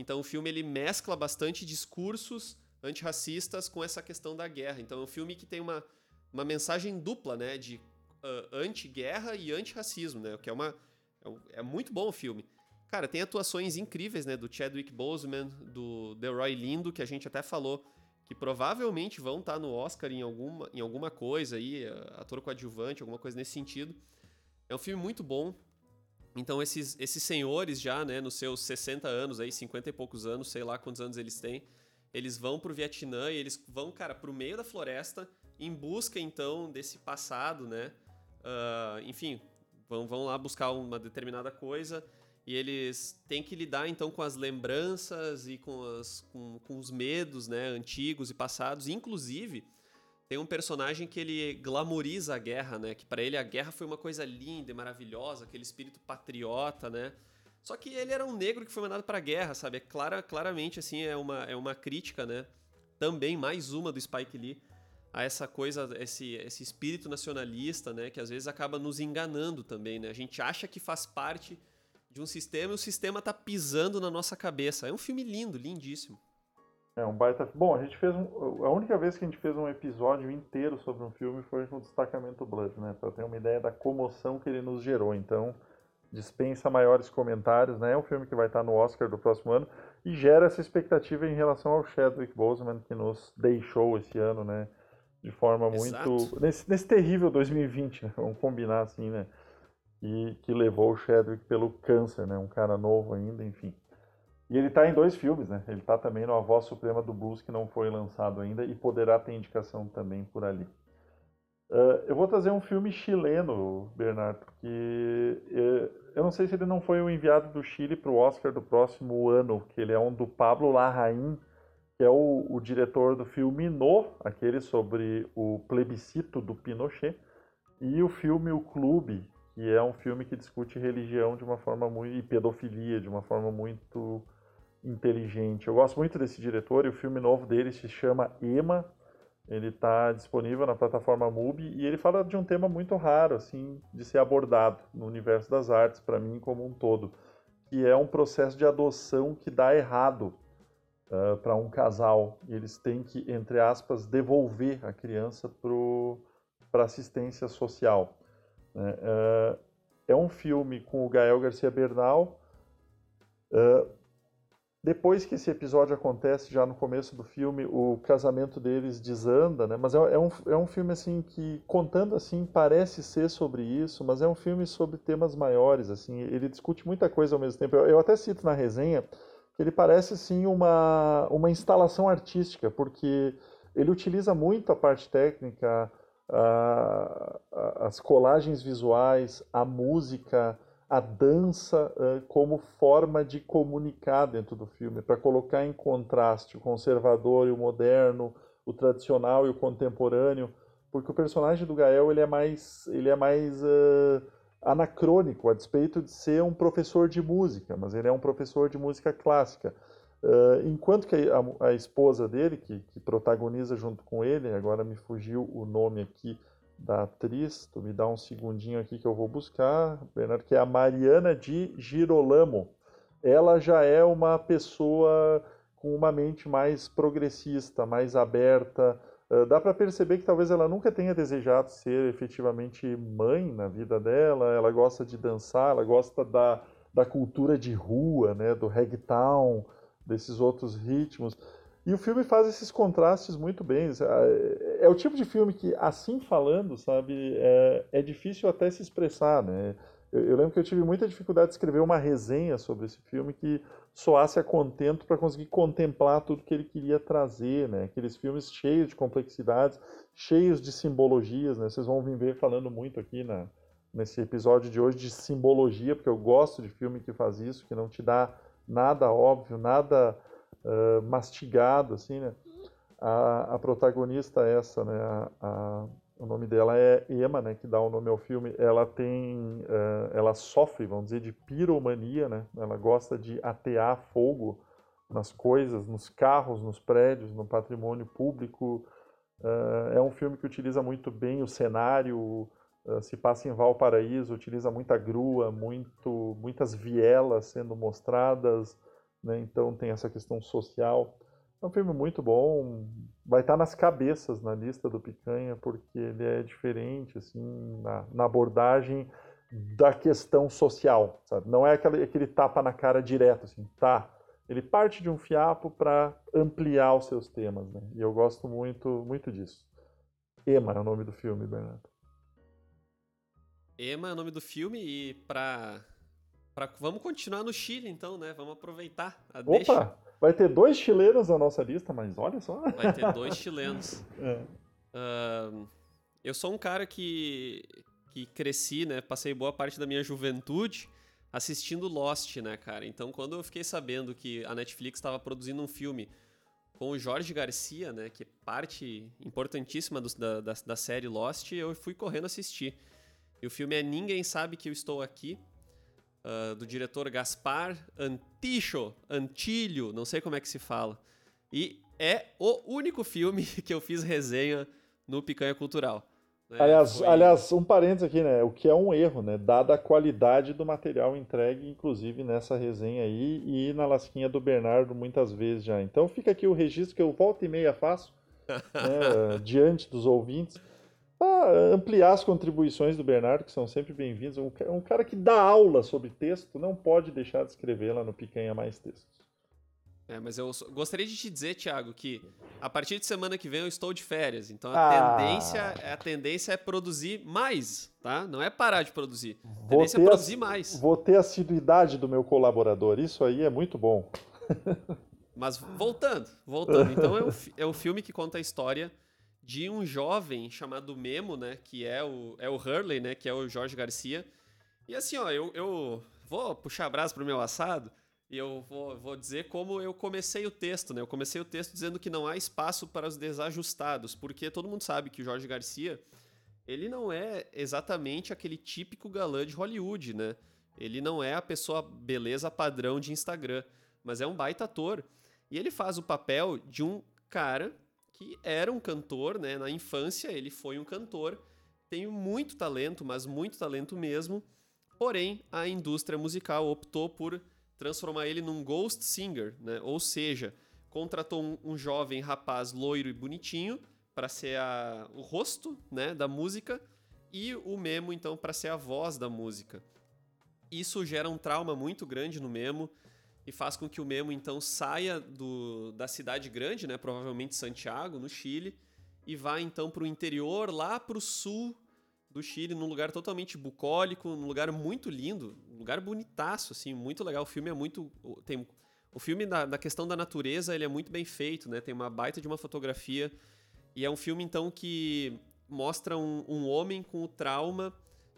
Então o filme ele mescla bastante discursos antirracistas com essa questão da guerra. Então é um filme que tem uma, uma mensagem dupla né, de uh, anti-guerra e antirracismo, né, o que é, uma, é, um, é muito bom o filme. Cara, tem atuações incríveis, né? Do Chadwick Boseman, do Delroy Lindo, que a gente até falou que provavelmente vão estar tá no Oscar em alguma, em alguma coisa aí, ator coadjuvante, alguma coisa nesse sentido. É um filme muito bom. Então esses, esses senhores já, né, nos seus 60 anos aí, 50 e poucos anos, sei lá quantos anos eles têm, eles vão pro Vietnã e eles vão, cara, pro meio da floresta em busca então desse passado, né? Uh, enfim, vão, vão lá buscar uma determinada coisa e eles têm que lidar então com as lembranças e com, as, com, com os medos né, antigos e passados. Inclusive, tem um personagem que ele glamoriza a guerra, né? Que para ele a guerra foi uma coisa linda e maravilhosa, aquele espírito patriota, né? Só que ele era um negro que foi mandado para a guerra, sabe? É clara, claramente assim é uma, é uma crítica, né? Também mais uma do Spike Lee a essa coisa, esse, esse espírito nacionalista, né? Que às vezes acaba nos enganando também, né? A gente acha que faz parte de um sistema e o sistema tá pisando na nossa cabeça. É um filme lindo, lindíssimo. É um baita. Bom, a gente fez um... a única vez que a gente fez um episódio inteiro sobre um filme foi com o Destacamento Blood, né? Para ter uma ideia da comoção que ele nos gerou. Então, dispensa maiores comentários, né? É um filme que vai estar no Oscar do próximo ano e gera essa expectativa em relação ao Chadwick Boseman que nos deixou esse ano, né? De forma Exato. muito nesse, nesse terrível 2020, né? vamos combinar assim, né? e que levou o Chadwick pelo câncer, né? Um cara novo ainda, enfim. E ele está em dois filmes, né? Ele está também no A Voz Suprema do Blues, que não foi lançado ainda, e poderá ter indicação também por ali. Uh, eu vou trazer um filme chileno, Bernardo, que uh, eu não sei se ele não foi o enviado do Chile para o Oscar do próximo ano, que ele é um do Pablo Larraín, que é o, o diretor do filme No, aquele sobre o plebiscito do Pinochet, e o filme O Clube, que é um filme que discute religião de uma forma muito e pedofilia de uma forma muito inteligente. Eu gosto muito desse diretor e o filme novo dele se chama Ema. Ele está disponível na plataforma MUBI e ele fala de um tema muito raro assim de ser abordado no universo das artes para mim como um todo, que é um processo de adoção que dá errado uh, para um casal. E eles têm que, entre aspas, devolver a criança para assistência social. Uh, é um filme com o Gael Garcia Bernal. Uh, depois que esse episódio acontece, já no começo do filme, o casamento deles desanda, né? Mas é, é, um, é um filme, assim, que, contando assim, parece ser sobre isso, mas é um filme sobre temas maiores, assim. Ele discute muita coisa ao mesmo tempo. Eu, eu até cito na resenha que ele parece, sim, uma, uma instalação artística, porque ele utiliza muito a parte técnica, a, a, as colagens visuais, a música, a dança uh, como forma de comunicar dentro do filme, para colocar em contraste o conservador e o moderno, o tradicional e o contemporâneo, porque o personagem do Gael ele é mais, ele é mais uh, anacrônico, a despeito de ser um professor de música, mas ele é um professor de música clássica. Uh, enquanto que a, a esposa dele, que, que, protagoniza junto com ele, agora me fugiu o nome aqui, da atriz, tu me dá um segundinho aqui que eu vou buscar, Bernardo, que é a Mariana de Girolamo. Ela já é uma pessoa com uma mente mais progressista, mais aberta. Uh, dá para perceber que talvez ela nunca tenha desejado ser efetivamente mãe na vida dela. Ela gosta de dançar, ela gosta da, da cultura de rua, né, do reggaeton, desses outros ritmos. E o filme faz esses contrastes muito bem. É, o tipo de filme que, assim falando, sabe, é, é difícil até se expressar, né? Eu, eu, lembro que eu tive muita dificuldade de escrever uma resenha sobre esse filme que soasse a contento para conseguir contemplar tudo que ele queria trazer, né? Aqueles filmes cheios de complexidades, cheios de simbologias, né? Vocês vão vir ver falando muito aqui na, nesse episódio de hoje de simbologia, porque eu gosto de filme que faz isso, que não te dá nada óbvio, nada uh, mastigado, assim, né? A, a protagonista essa, né? A, a, o nome dela é Emma, né? Que dá o nome ao filme. Ela tem, uh, ela sofre, vamos dizer, de piromania, né? Ela gosta de atear fogo nas coisas, nos carros, nos prédios, no patrimônio público. Uh, é um filme que utiliza muito bem o cenário, uh, se passa em Valparaíso, utiliza muita grua, muito, muitas vielas sendo mostradas, né? Então tem essa questão social. É um filme muito bom, vai estar nas cabeças na lista do Picanha, porque ele é diferente, assim, na, na abordagem da questão social, sabe? Não é aquele, aquele tapa na cara direto, assim, tá? Ele parte de um fiapo para ampliar os seus temas, né? E eu gosto muito, muito disso. Ema é o nome do filme, Bernardo. Ema é o nome do filme e para Pra, vamos continuar no Chile, então, né? Vamos aproveitar a Opa! Deixa. Vai ter dois chilenos na nossa lista, mas olha só. Vai ter dois chilenos. É. Uh, eu sou um cara que, que cresci, né? Passei boa parte da minha juventude assistindo Lost, né, cara? Então, quando eu fiquei sabendo que a Netflix estava produzindo um filme com o Jorge Garcia, né, que é parte importantíssima do, da, da, da série Lost, eu fui correndo assistir. E o filme é Ninguém Sabe Que Eu Estou Aqui, uh, do diretor Gaspar Anticho, Antilho, não sei como é que se fala. E é o único filme que eu fiz resenha no Picanha Cultural. Né? Aliás, Foi... aliás, um parênteses aqui, né? O que é um erro, né? Dada a qualidade do material entregue, inclusive nessa resenha aí e na lasquinha do Bernardo muitas vezes já. Então fica aqui o registro que eu volta e meia faço né, diante dos ouvintes para ampliar as contribuições do Bernardo, que são sempre bem-vindas. Um cara que dá aula sobre texto não pode deixar de escrever lá no Picanha Mais Textos. É, mas eu gostaria de te dizer, Thiago, que a partir de semana que vem eu estou de férias. Então a, ah. tendência, a tendência é produzir mais, tá? Não é parar de produzir. A tendência é produzir mais. Vou ter a assiduidade do meu colaborador. Isso aí é muito bom. Mas voltando, voltando. Então é o, é o filme que conta a história de um jovem chamado Memo, né? Que é o, é o Hurley, né? Que é o Jorge Garcia. E assim, ó, eu, eu vou puxar a brasa pro meu assado e eu vou, vou dizer como eu comecei o texto, né? Eu comecei o texto dizendo que não há espaço para os desajustados, porque todo mundo sabe que o Jorge Garcia, ele não é exatamente aquele típico galã de Hollywood, né? Ele não é a pessoa beleza padrão de Instagram, mas é um baita ator. E ele faz o papel de um cara que era um cantor, né? Na infância ele foi um cantor, tem muito talento, mas muito talento mesmo. Porém, a indústria musical optou por transformar ele num ghost singer, né? Ou seja, contratou um, um jovem rapaz loiro e bonitinho para ser a, o rosto, né, da música e o Memo então para ser a voz da música. Isso gera um trauma muito grande no Memo e faz com que o Memo então saia do, da cidade grande, né, provavelmente Santiago, no Chile, e vá então para o interior, lá para o sul do Chile, num lugar totalmente bucólico, num lugar muito lindo, um lugar bonitaço, assim, muito legal. O filme é muito. Tem, o filme, na, na questão da natureza, ele é muito bem feito, né? Tem uma baita de uma fotografia. E é um filme, então, que mostra um, um homem com o trauma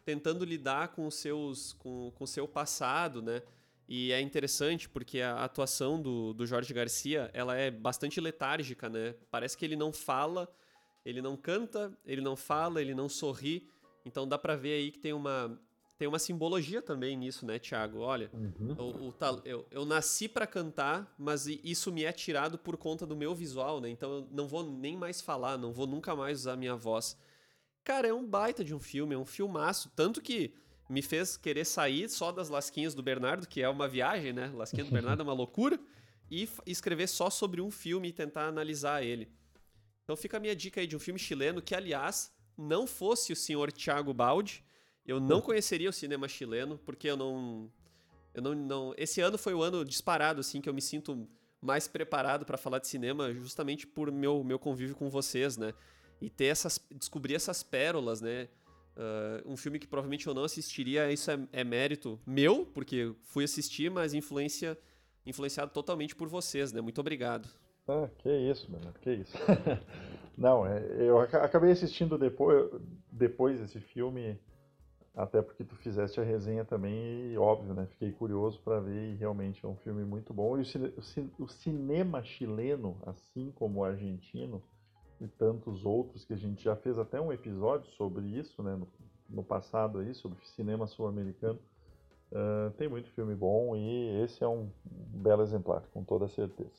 tentando lidar com os seus com, com o seu passado, né? E é interessante porque a atuação do, do Jorge Garcia, ela é bastante letárgica, né? Parece que ele não fala, ele não canta, ele não fala, ele não sorri. Então dá pra ver aí que tem uma tem uma simbologia também nisso, né, Thiago? Olha, uhum. o, o, eu, eu nasci para cantar, mas isso me é tirado por conta do meu visual, né? Então eu não vou nem mais falar, não vou nunca mais usar minha voz. Cara, é um baita de um filme, é um filmaço. Tanto que me fez querer sair só das lasquinhas do Bernardo, que é uma viagem, né? Lasquinha do Bernardo é uma loucura. E escrever só sobre um filme e tentar analisar ele. Então fica a minha dica aí de um filme chileno que, aliás, não fosse o senhor Thiago Baldi, eu não conheceria o cinema chileno, porque eu não. Eu não, não. Esse ano foi o ano disparado, assim, que eu me sinto mais preparado para falar de cinema, justamente por meu, meu convívio com vocês, né? e ter essas descobrir essas pérolas, né? Uh, um filme que provavelmente eu não assistiria, isso é, é, mérito meu, porque fui assistir, mas influência influenciado totalmente por vocês, né? Muito obrigado. Ah, que isso, mano, que isso. não, é, eu acabei assistindo depois, depois desse filme, até porque tu fizeste a resenha também, e óbvio, né? Fiquei curioso para ver e realmente é um filme muito bom. E o, o cinema chileno, assim como o argentino, e tantos outros que a gente já fez até um episódio sobre isso, né, no, no passado aí, sobre cinema sul-americano. Uh, tem muito filme bom e esse é um belo exemplar, com toda certeza.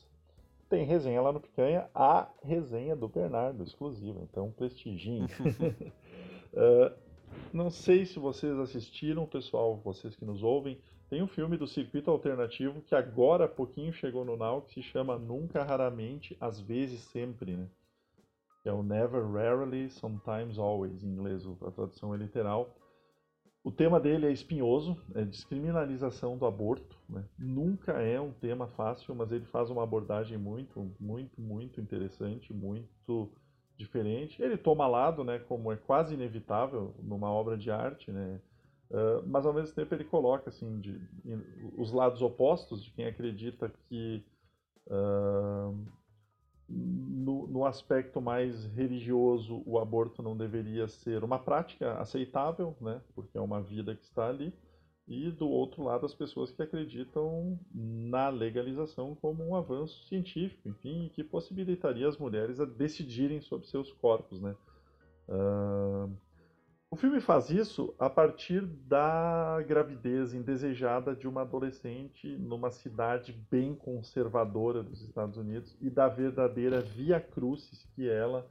Tem resenha lá no Picanha, a resenha do Bernardo, exclusiva, então prestigiem. uh, não sei se vocês assistiram, pessoal, vocês que nos ouvem, tem um filme do Circuito Alternativo que agora há pouquinho chegou no Now, que se chama Nunca, Raramente, Às vezes, Sempre, né? É o Never, Rarely, Sometimes, Always, em inglês, a tradução é literal. O tema dele é espinhoso, é descriminalização do aborto. Né? Nunca é um tema fácil, mas ele faz uma abordagem muito, muito, muito interessante, muito diferente. Ele toma lado, né, como é quase inevitável numa obra de arte, né? Uh, mas ao mesmo tempo ele coloca assim de, os lados opostos de quem acredita que uh, no, no, aspecto mais religioso, o aborto não deveria ser uma prática aceitável, né, porque é uma vida que está ali, e do outro lado, as pessoas que acreditam na legalização como um avanço científico, enfim, que possibilitaria as mulheres a decidirem sobre seus corpos, né. Uh, o filme faz isso a partir da gravidez indesejada de uma adolescente numa cidade bem conservadora dos Estados Unidos e da verdadeira via crucis que ela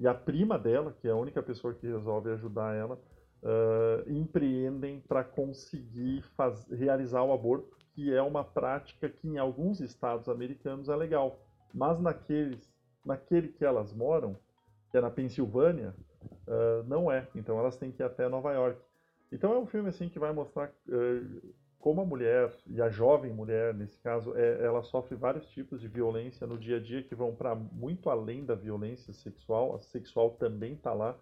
e a prima dela, que é a única pessoa que resolve ajudar ela, uh, empreendem para conseguir faz, realizar o aborto, que é uma prática que em alguns estados americanos é legal, mas naqueles, naquele que elas moram, que é na Pensilvânia, uh, não é. Então elas têm que ir até Nova York. Então é um filme assim que vai mostrar uh, como a mulher e a jovem mulher, nesse caso, é, ela sofre vários tipos de violência no dia a dia que vão para muito além da violência sexual. A sexual também está lá,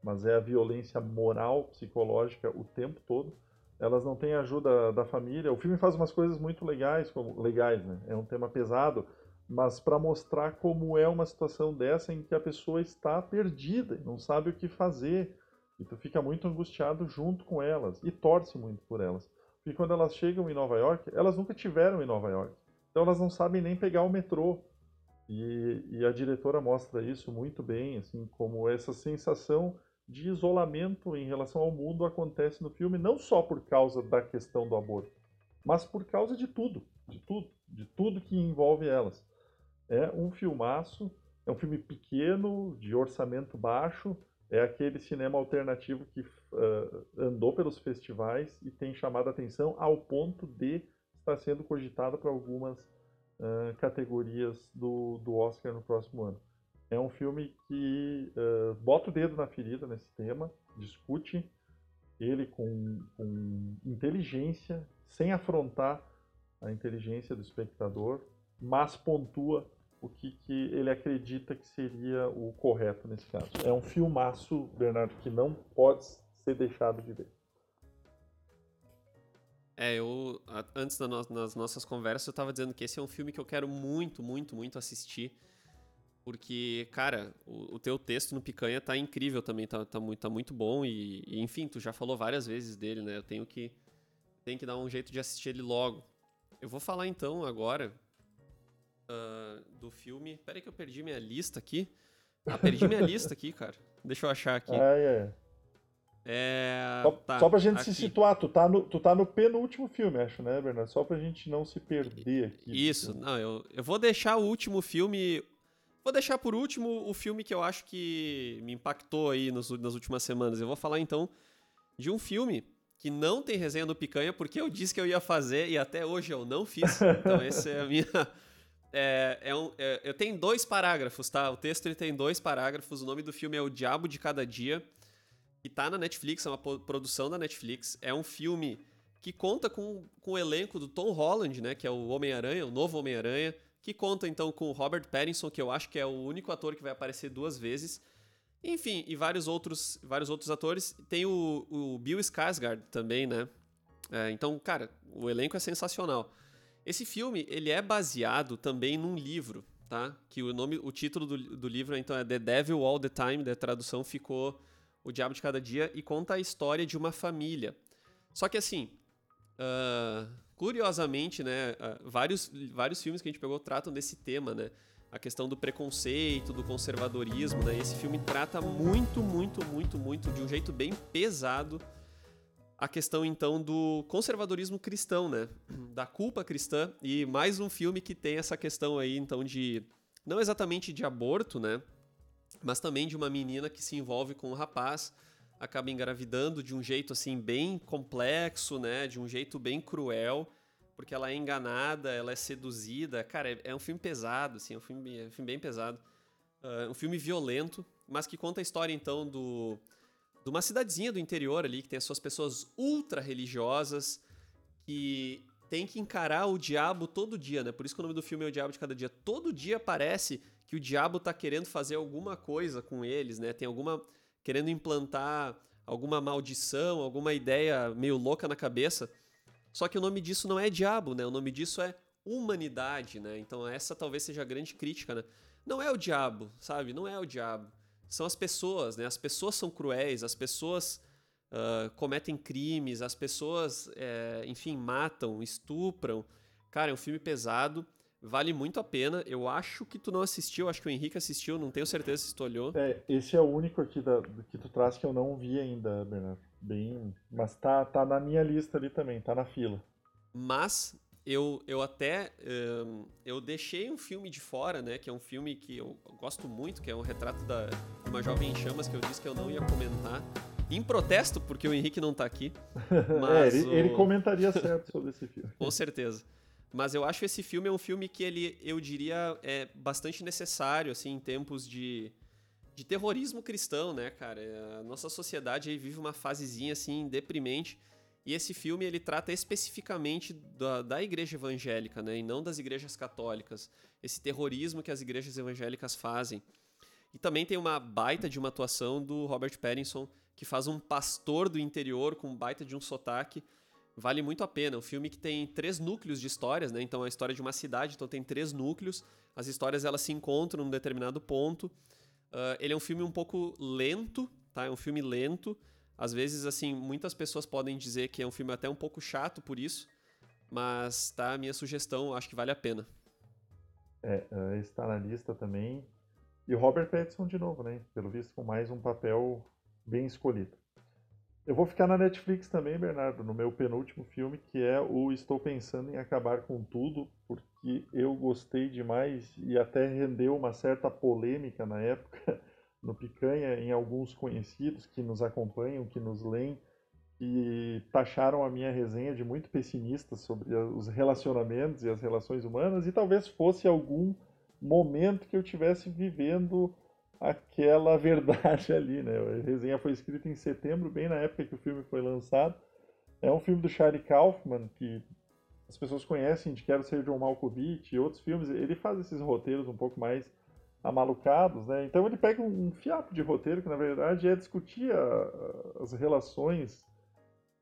mas é a violência moral, psicológica o tempo todo. elas não têm ajuda da família. O filme faz umas coisas muito legais, como legais, né? É um tema pesado, mas para mostrar como é uma situação dessa em que a pessoa está perdida, não sabe o que fazer, e tu fica muito angustiado junto com elas e torce muito por elas. Porque quando elas chegam em Nova York, elas nunca tiveram em Nova York. Então elas não sabem nem pegar o metrô. E, e a diretora mostra isso muito bem, assim, como essa sensação de isolamento em relação ao mundo acontece no filme, não só por causa da questão do aborto, mas por causa de tudo, de tudo, de tudo que envolve elas. É um filmaço, é um filme pequeno, de orçamento baixo, é aquele cinema alternativo que uh, andou pelos festivais e tem chamado a atenção ao ponto de estar sendo cogitado para algumas uh, categorias do, do Oscar no próximo ano. É um filme que uh, bota o dedo na ferida nesse tema, discute ele com, com inteligência, sem afrontar a inteligência do espectador, mas pontua o que, que ele acredita que seria o correto nesse caso. É um filmaço, Bernardo, que não pode ser deixado de ver. É, eu antes das nossas conversas eu estava dizendo que esse é um filme que eu quero muito, muito, muito assistir. Porque, cara, o, o teu texto no Picanha tá incrível também, tá, tá, muito, tá muito bom e, e, enfim, tu já falou várias vezes dele, né? Eu tenho que, tenho que dar um jeito de assistir ele logo. Eu vou falar então agora uh, do filme. Pera aí que eu perdi minha lista aqui. Ah, perdi minha lista aqui, cara. Deixa eu achar aqui. Ah, é. É. Só, tá, só pra gente aqui. se situar, tu tá, no, tu tá no penúltimo filme, acho, né, Bernardo? Só pra gente não se perder aqui. Isso, não, eu, eu vou deixar o último filme. Vou deixar por último o filme que eu acho que me impactou aí nos, nas últimas semanas. Eu vou falar então de um filme que não tem resenha do Picanha, porque eu disse que eu ia fazer e até hoje eu não fiz. Então, essa é a minha, é, é um, é, eu tenho dois parágrafos, tá? O texto ele tem dois parágrafos. O nome do filme é O Diabo de Cada Dia, que tá na Netflix, é uma produção da Netflix. É um filme que conta com, com o elenco do Tom Holland, né? Que é o Homem-Aranha, o novo Homem-Aranha. Que conta então com o Robert Pattinson, que eu acho que é o único ator que vai aparecer duas vezes. Enfim, e vários outros, vários outros atores. Tem o, o Bill Skarsgård também, né? É, então, cara, o elenco é sensacional. Esse filme, ele é baseado também num livro, tá? Que o nome, o título do, do livro então é The Devil All the Time, da tradução ficou O Diabo de Cada Dia e conta a história de uma família. Só que assim, uh, curiosamente, né, uh, vários, vários filmes que a gente pegou tratam desse tema, né? A questão do preconceito, do conservadorismo, né? Esse filme trata muito, muito, muito, muito, de um jeito bem pesado a questão então do conservadorismo cristão, né? Da culpa cristã e mais um filme que tem essa questão aí então de não exatamente de aborto, né? Mas também de uma menina que se envolve com um rapaz, acaba engravidando de um jeito assim bem complexo, né? De um jeito bem cruel, porque ela é enganada, ela é seduzida. Cara, é, é um filme pesado, assim, é um filme, é um filme bem pesado. Uh, um filme violento, mas que conta a história então do de uma cidadezinha do interior ali, que tem as suas pessoas ultra religiosas, que tem que encarar o diabo todo dia, né? Por isso que o nome do filme é O Diabo de Cada Dia. Todo dia parece que o diabo tá querendo fazer alguma coisa com eles, né? Tem alguma. querendo implantar alguma maldição, alguma ideia meio louca na cabeça. Só que o nome disso não é diabo, né? O nome disso é humanidade, né? Então essa talvez seja a grande crítica, né? Não é o diabo, sabe? Não é o diabo são as pessoas, né? As pessoas são cruéis, as pessoas uh, cometem crimes, as pessoas, é, enfim, matam, estupram. Cara, é um filme pesado, vale muito a pena. Eu acho que tu não assistiu, acho que o Henrique assistiu, não tenho certeza se tu olhou. É, esse é o único aqui da, que tu traz que eu não vi ainda, Bernardo. Bem, mas tá, tá na minha lista ali também, tá na fila. Mas eu, eu até um, eu deixei um filme de fora, né? Que é um filme que eu gosto muito, que é um retrato da uma jovem em chamas que eu disse que eu não ia comentar. Em protesto, porque o Henrique não tá aqui. Mas é, ele, o... ele comentaria certo sobre esse filme. Com certeza. Mas eu acho esse filme é um filme que ele, eu diria, é bastante necessário, assim, em tempos de, de terrorismo cristão, né, cara? A nossa sociedade aí vive uma fasezinha, assim, deprimente e esse filme ele trata especificamente da, da igreja evangélica, né, e não das igrejas católicas. Esse terrorismo que as igrejas evangélicas fazem. E também tem uma baita de uma atuação do Robert Pattinson, que faz um pastor do interior com baita de um sotaque. vale muito a pena. Um filme que tem três núcleos de histórias, né? Então, é a história de uma cidade, então tem três núcleos. As histórias, elas se encontram num determinado ponto. Uh, ele é um filme um pouco lento, tá? É um filme lento. Às vezes, assim, muitas pessoas podem dizer que é um filme até um pouco chato por isso. Mas, tá, a minha sugestão, acho que vale a pena. É, uh, está na lista também. E Robert Pattinson de novo, né? Pelo visto, com mais um papel bem escolhido. Eu vou ficar na Netflix também, Bernardo, no meu penúltimo filme, que é o Estou Pensando em Acabar com Tudo, porque eu gostei demais e até rendeu uma certa polêmica na época no Picanha em alguns conhecidos que nos acompanham, que nos leem, e taxaram a minha resenha de muito pessimista sobre os relacionamentos e as relações humanas, e talvez fosse algum momento que eu tivesse vivendo aquela verdade ali, né? A resenha foi escrita em setembro, bem na época que o filme foi lançado. É um filme do Charlie Kaufman, que as pessoas conhecem de Quero Ser John Malkovich e outros filmes. Ele faz esses roteiros um pouco mais amalucados, né? Então ele pega um fiapo de roteiro que, na verdade, é discutir a, as relações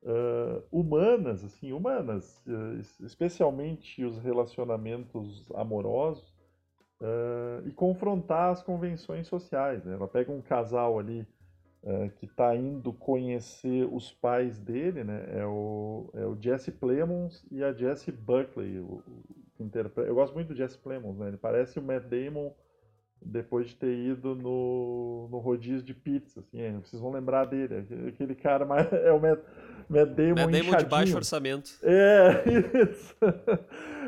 uh, humanas, assim, humanas, uh, especialmente os relacionamentos amorosos, uh, e confrontar as convenções sociais. Né? Ela pega um casal ali que está indo conhecer os pais dele, né? é, o, é o Jesse Plemons e a Jesse Buckley. O, o, Eu gosto muito do Jesse Plemons, né? ele parece o Matt Damon depois de ter ido no, no rodízio de pizza, assim, é, vocês vão lembrar dele, aquele cara mais, é o Matt, Matt Damon, Matt Damon de baixo orçamento. É, isso.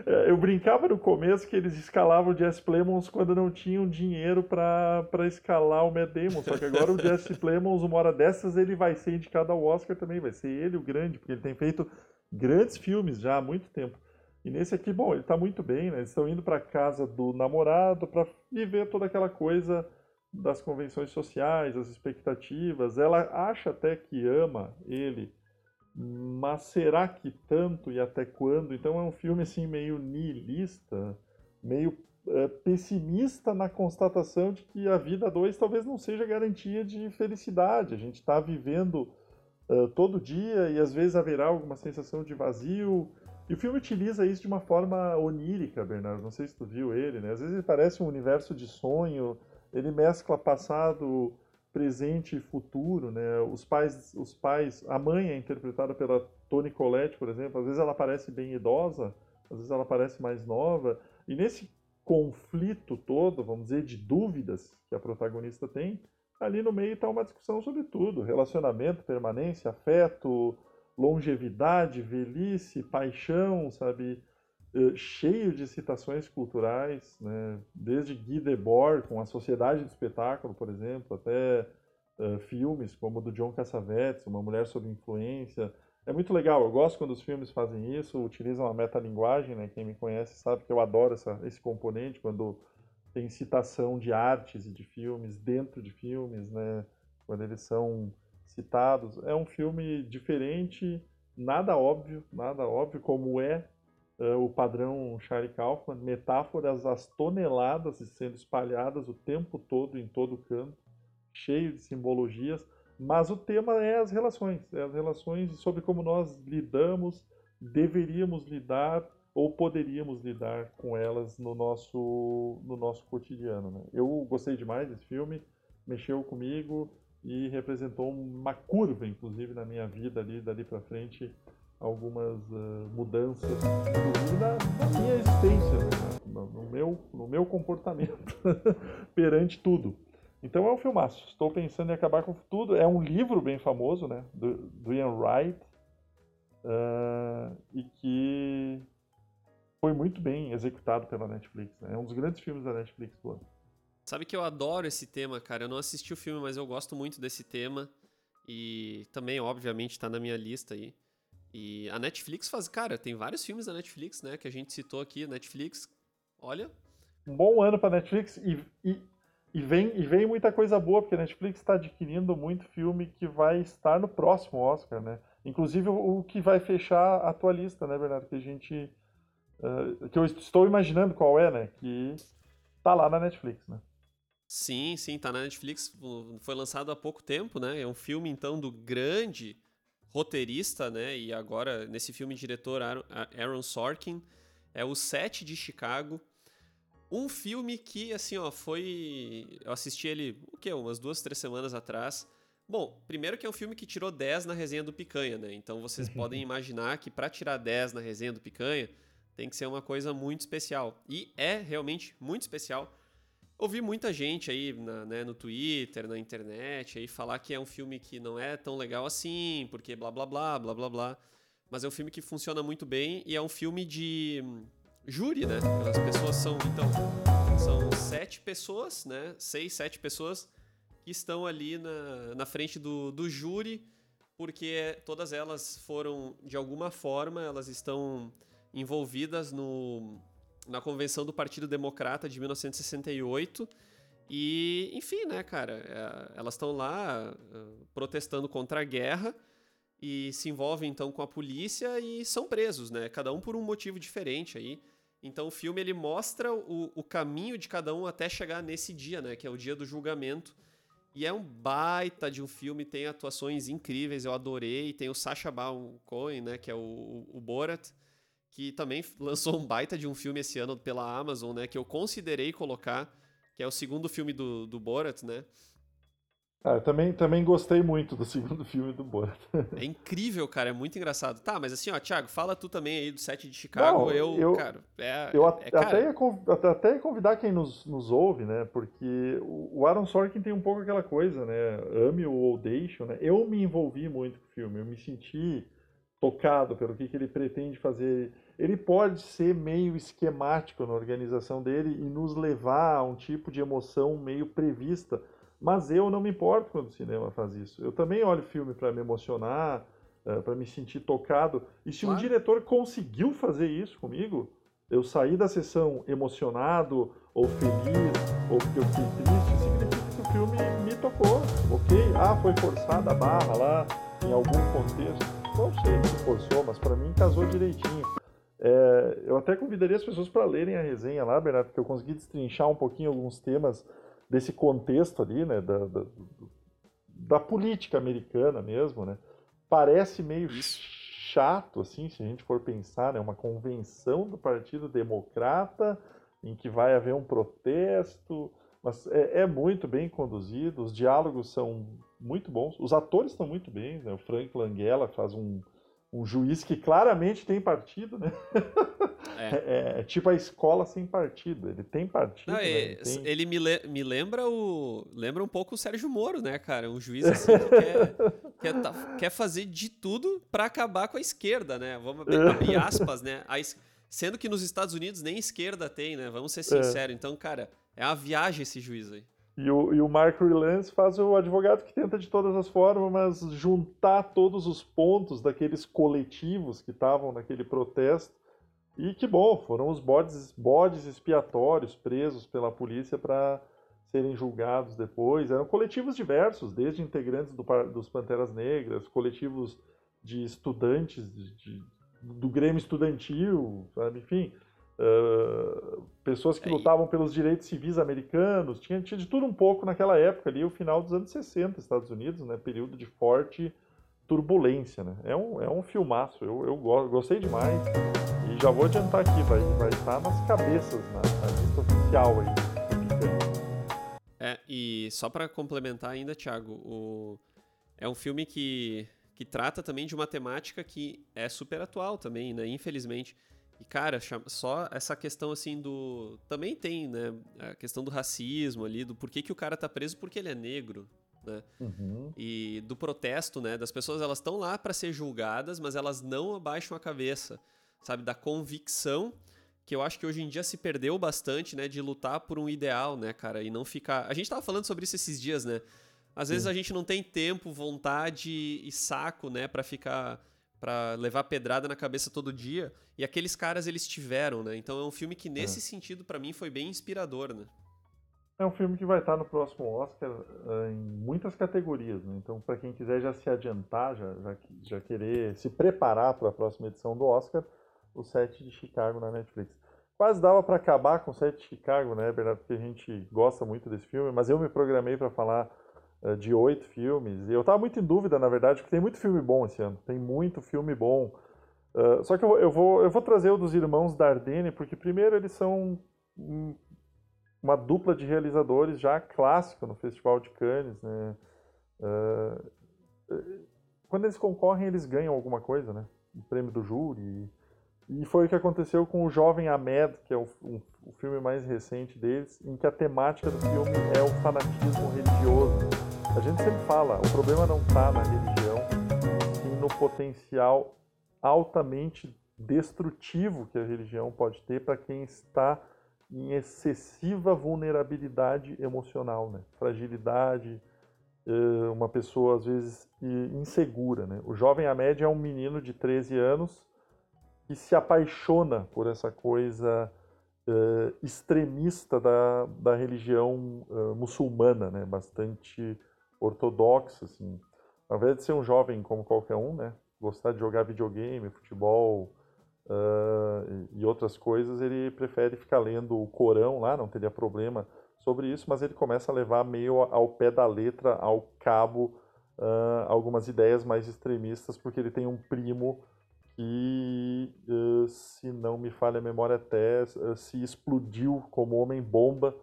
É, eu brincava no começo que eles escalavam o Jesse Plemons quando não tinham dinheiro para escalar o Matt Damon, só que agora o Jesse Plemons, uma hora dessas, ele vai ser indicado ao Oscar também, vai ser ele o grande, porque ele tem feito grandes filmes já há muito tempo. E nesse aqui, bom, ele está muito bem, né? Eles estão indo para casa do namorado para viver toda aquela coisa das convenções sociais, as expectativas. Ela acha até que ama ele, mas será que tanto e até quando? Então é um filme assim meio nihilista, meio é, pessimista na constatação de que a vida a dois talvez não seja garantia de felicidade. A gente está vivendo uh, todo dia e às vezes haverá alguma sensação de vazio e o filme utiliza isso de uma forma onírica, Bernardo. Não sei se tu viu ele, né? Às vezes ele parece um universo de sonho. Ele mescla passado, presente e futuro, né? Os pais, os pais, a mãe é interpretada pela Toni Collette, por exemplo. Às vezes ela parece bem idosa, às vezes ela parece mais nova. E nesse conflito todo, vamos dizer, de dúvidas que a protagonista tem, ali no meio está uma discussão sobre tudo: relacionamento, permanência, afeto, longevidade, velhice, paixão, sabe? Uh, cheio de citações culturais, né? desde Guy Debord com a Sociedade do Espetáculo, por exemplo, até uh, filmes como o do John Cassavetes, Uma Mulher Sob Influência. É muito legal, eu gosto quando os filmes fazem isso, utilizam a metalinguagem, né? quem me conhece sabe que eu adoro essa, esse componente, quando tem citação de artes e de filmes dentro de filmes, né? quando eles são citados. É um filme diferente, nada óbvio, nada óbvio, como é uh, o padrão Charlie Kaufman, metáforas às toneladas sendo espalhadas o tempo todo em todo canto, cheio de simbologias, mas o tema é as relações, é as relações sobre como nós lidamos, deveríamos lidar ou poderíamos lidar com elas no nosso, no nosso cotidiano. Né? Eu gostei demais desse filme, mexeu comigo, e representou uma curva, inclusive, na minha vida ali, dali para frente, algumas uh, mudanças, inclusive na, na minha existência, né? no, no, meu, no meu comportamento perante tudo. Então é um filmaço. Estou pensando em acabar com tudo. É um livro bem famoso, né, do, do Ian Wright, uh, e que foi muito bem executado pela Netflix. Né? É um dos grandes filmes da Netflix do ano. Sabe que eu adoro esse tema, cara. Eu não assisti o filme, mas eu gosto muito desse tema. E também, obviamente, tá na minha lista aí. E a Netflix faz. Cara, tem vários filmes da Netflix, né? Que a gente citou aqui. Netflix, olha. Um bom ano pra Netflix e, e, e, vem, e vem muita coisa boa, porque a Netflix está adquirindo muito filme que vai estar no próximo Oscar, né? Inclusive o que vai fechar a tua lista, né, Bernardo? Que a gente. Uh, que eu estou imaginando qual é, né? Que tá lá na Netflix, né? Sim, sim, tá na Netflix, foi lançado há pouco tempo, né? É um filme, então, do grande roteirista, né? E agora, nesse filme, diretor Aaron Sorkin. É o Sete de Chicago. Um filme que, assim, ó, foi. Eu assisti ele, o quê? Umas duas, três semanas atrás. Bom, primeiro que é um filme que tirou 10 na resenha do Picanha, né? Então vocês podem imaginar que para tirar 10 na resenha do Picanha tem que ser uma coisa muito especial. E é realmente muito especial. Ouvi muita gente aí na, né, no Twitter, na internet, aí falar que é um filme que não é tão legal assim, porque blá blá blá, blá blá blá. Mas é um filme que funciona muito bem e é um filme de hum, júri, né? As pessoas são, então, são sete pessoas, né? Seis, sete pessoas que estão ali na, na frente do, do júri, porque todas elas foram, de alguma forma, elas estão envolvidas no, na convenção do Partido Democrata de 1968. E, enfim, né, cara, é, elas estão lá uh, protestando contra a guerra e se envolvem então com a polícia e são presos, né? Cada um por um motivo diferente aí. Então o filme ele mostra o, o caminho de cada um até chegar nesse dia, né? Que é o dia do julgamento. E é um baita de um filme, tem atuações incríveis, eu adorei. Tem o Sacha Baron Cohen, né? Que é o, o, o Borat que também lançou um baita de um filme esse ano pela Amazon, né? Que eu considerei colocar, que é o segundo filme do, do Borat, né? Ah, eu também, também gostei muito do segundo filme do Borat. É incrível, cara, é muito engraçado. Tá, mas assim, ó, Thiago, fala tu também aí do set de Chicago. Não, eu, eu, cara, é, eu é, cara... Até, ia, até ia convidar quem nos, nos ouve, né? Porque o Aaron Sorkin tem um pouco aquela coisa, né? Ame ou deixe, né? Eu me envolvi muito com o filme, eu me senti tocado pelo que, que ele pretende fazer ele pode ser meio esquemático na organização dele e nos levar a um tipo de emoção meio prevista. Mas eu não me importo quando o cinema faz isso. Eu também olho filme para me emocionar, eh, para me sentir tocado. E se claro. um diretor conseguiu fazer isso comigo, eu saí da sessão emocionado ou feliz ou porque eu fiquei triste, significa que o filme me tocou, ok? Ah, foi forçada a barra lá em algum contexto. Não sei se forçou, mas para mim casou direitinho. É, eu até convidaria as pessoas para lerem a resenha lá, Bernardo, porque eu consegui destrinchar um pouquinho alguns temas desse contexto ali, né, da, da, da política americana mesmo, né. Parece meio chato, assim, se a gente for pensar, né, uma convenção do Partido Democrata em que vai haver um protesto, mas é, é muito bem conduzido, os diálogos são muito bons, os atores estão muito bem, né, o Frank Langella faz um um juiz que claramente tem partido, né? É. é. é, tipo a escola sem partido. Ele tem partido. Não, né? ele, tem... ele me, le me, lembra o. Lembra um pouco o Sérgio Moro, né, cara? Um juiz assim que quer, quer, tá, quer, fazer de tudo para acabar com a esquerda, né? Vamos abrir aspas, né? A, sendo que nos Estados Unidos nem esquerda tem, né? Vamos ser é. sinceros. Então, cara, é uma viagem esse juiz aí. E o, e o Mark Rylance faz o advogado que tenta de todas as formas juntar todos os pontos daqueles coletivos que estavam naquele protesto. E que bom, foram os bodes, bodes expiatórios presos pela polícia para serem julgados depois. Eram coletivos diversos, desde integrantes do, dos Panteras Negras, coletivos de estudantes de, de, do Grêmio Estudantil, sabe? enfim, Uh, pessoas que lutavam pelos direitos civis americanos, tinha, tinha de tudo um pouco naquela época ali, o final dos anos 60, Estados Unidos, né, período de forte turbulência, né, é um, é um filmaço, eu, eu gostei demais, e já vou adiantar aqui, vai, vai estar nas cabeças, na, na lista oficial aí. É, e só para complementar ainda, Thiago, o... é um filme que, que trata também de uma temática que é super atual também, né, infelizmente, e, cara, só essa questão assim do. Também tem, né? A questão do racismo ali, do porquê que o cara tá preso porque ele é negro. Né? Uhum. E do protesto, né? Das pessoas, elas estão lá para ser julgadas, mas elas não abaixam a cabeça, sabe? Da convicção que eu acho que hoje em dia se perdeu bastante, né? De lutar por um ideal, né, cara? E não ficar. A gente tava falando sobre isso esses dias, né? Às vezes Sim. a gente não tem tempo, vontade e saco, né, para ficar para levar pedrada na cabeça todo dia. E aqueles caras eles tiveram, né? Então é um filme que nesse é. sentido para mim foi bem inspirador, né? É um filme que vai estar no próximo Oscar uh, em muitas categorias, né? Então para quem quiser já se adiantar, já, já, já querer se preparar para a próxima edição do Oscar, o set de Chicago na Netflix. Quase dava para acabar com o set de Chicago, né, Bernardo? Porque a gente gosta muito desse filme, mas eu me programei para falar de oito filmes. E eu estava muito em dúvida, na verdade, porque tem muito filme bom esse ano. Tem muito filme bom. Uh, só que eu, eu, vou, eu vou trazer o dos irmãos Dardenne, porque primeiro eles são um, uma dupla de realizadores já clássico no Festival de Cannes, né? quando eles concorrem, eles ganham alguma coisa, né? O prêmio do júri. E foi o que aconteceu com o Jovem Ahmed, que é o, um, o filme mais recente deles, em que a temática do filme é o fanatismo religioso. A gente sempre fala, o problema não está na religião, sim no potencial altamente destrutivo que a religião pode ter para quem está em excessiva vulnerabilidade emocional, né? fragilidade, eh, uma pessoa às vezes insegura. Né? O jovem Ahmed é um menino de 13 anos que se apaixona por essa coisa uh, extremista da, da religião uh, muçulmana, né? bastante ortodoxa. Assim. Ao invés de ser um jovem como qualquer um, né? gostar de jogar videogame, futebol uh, e outras coisas, ele prefere ficar lendo o Corão lá, não teria problema sobre isso, mas ele começa a levar meio ao pé da letra, ao cabo, algumas ideias mais extremistas, porque ele tem um primo que, uh, se não me falha a memória, até uh, se explodiu como homem-bomba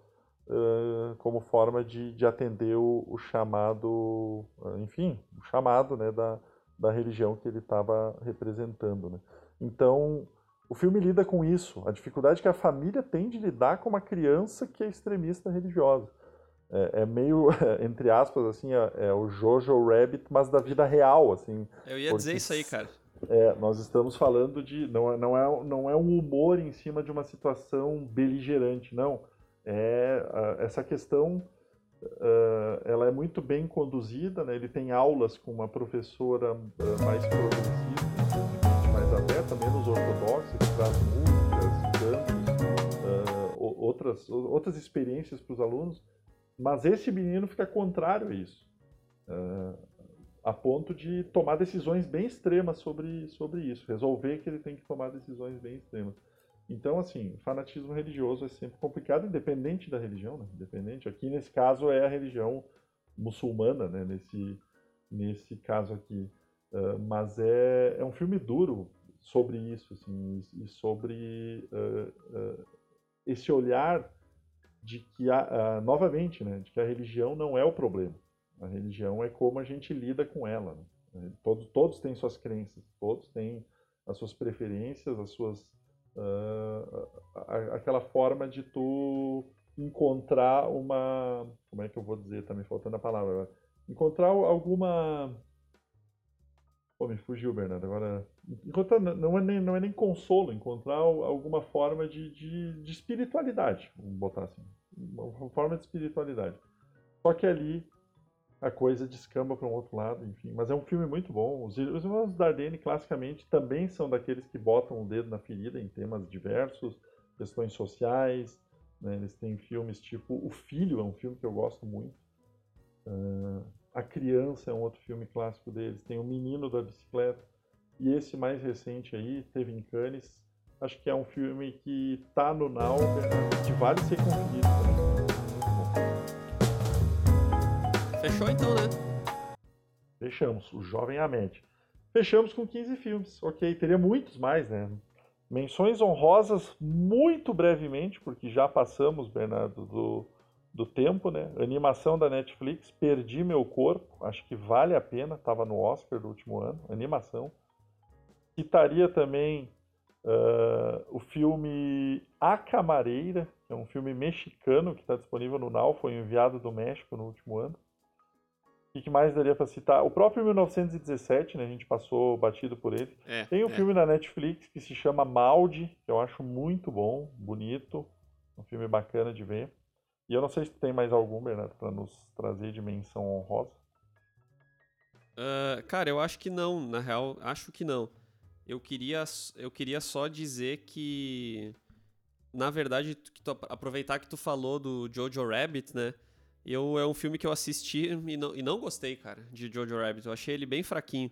uh, como forma de, de atender o, o chamado, enfim, o chamado né, da, da religião que ele estava representando. Né? Então, o filme lida com isso, a dificuldade que a família tem de lidar com uma criança que é extremista religiosa. É, é meio, entre aspas, assim, é, é, o Jojo Rabbit, mas da vida real, assim. Eu ia dizer isso aí, cara. É, nós estamos falando de. Não, é, não, é, não é um humor em cima de uma situação beligerante, não. É, essa questão uh, ela é muito bem conduzida, né? ele tem aulas com uma professora uh, mais progressista, mais aberta, menos ortodoxa, que traz músicas, cantos, uh, outras, outras experiências para os alunos, mas esse menino fica contrário a isso a ponto de tomar decisões bem extremas sobre, sobre isso, resolver que ele tem que tomar decisões bem extremas. Então, assim, fanatismo religioso é sempre complicado, independente da religião, né? Independente. Aqui, nesse caso, é a religião muçulmana, né? Nesse, nesse caso aqui. Uh, mas é, é um filme duro sobre isso, assim, e sobre uh, uh, esse olhar de que, a, novamente, né? De que a religião não é o problema. A religião é como a gente lida com ela. Né? Todos, todos têm suas crenças, todos têm as suas preferências, as suas uh, aquela forma de tu encontrar uma como é que eu vou dizer tá me faltando a palavra encontrar alguma Pô, me fugiu, Bernardo. Agora, encontrar, não, é nem, não é nem consolo, encontrar alguma forma de, de, de espiritualidade, vamos botar assim. Uma forma de espiritualidade. Só que ali a coisa descamba para um outro lado, enfim. Mas é um filme muito bom. Os, os irmãos Dardenne, classicamente, também são daqueles que botam o dedo na ferida em temas diversos, questões sociais. Né? Eles têm filmes tipo O Filho, é um filme que eu gosto muito. Uh, a Criança é um outro filme clássico deles. Tem O Menino da Bicicleta. E esse mais recente aí, teve em Cannes. Acho que é um filme que está no Now, que vale ser conferido também. Fechou então, né? Fechamos. O Jovem Ahmed. Fechamos com 15 filmes. Ok, teria muitos mais, né? Menções honrosas, muito brevemente, porque já passamos, Bernardo, do, do tempo, né? Animação da Netflix, Perdi Meu Corpo, acho que vale a pena, estava no Oscar do último ano, animação. Citaria também uh, o filme A Camareira, que é um filme mexicano que está disponível no Now, foi enviado do México no último ano. O que mais daria para citar? O próprio 1917, né? A gente passou batido por ele. É, Tem um é. filme na Netflix que se chama Maldi, que eu acho muito bom, bonito. Um filme bacana de ver. E eu não sei se tem mais algum, Bernardo, para nos trazer de menção honrosa. Uh, cara, eu acho que não. Na real, acho que não. Eu queria, eu queria só dizer que, na verdade, que tu, aproveitar que tu falou do Jojo Rabbit, né? Eu, é um filme que eu assisti e não, e não gostei, cara, de Jojo Rabbit. Eu achei ele bem fraquinho.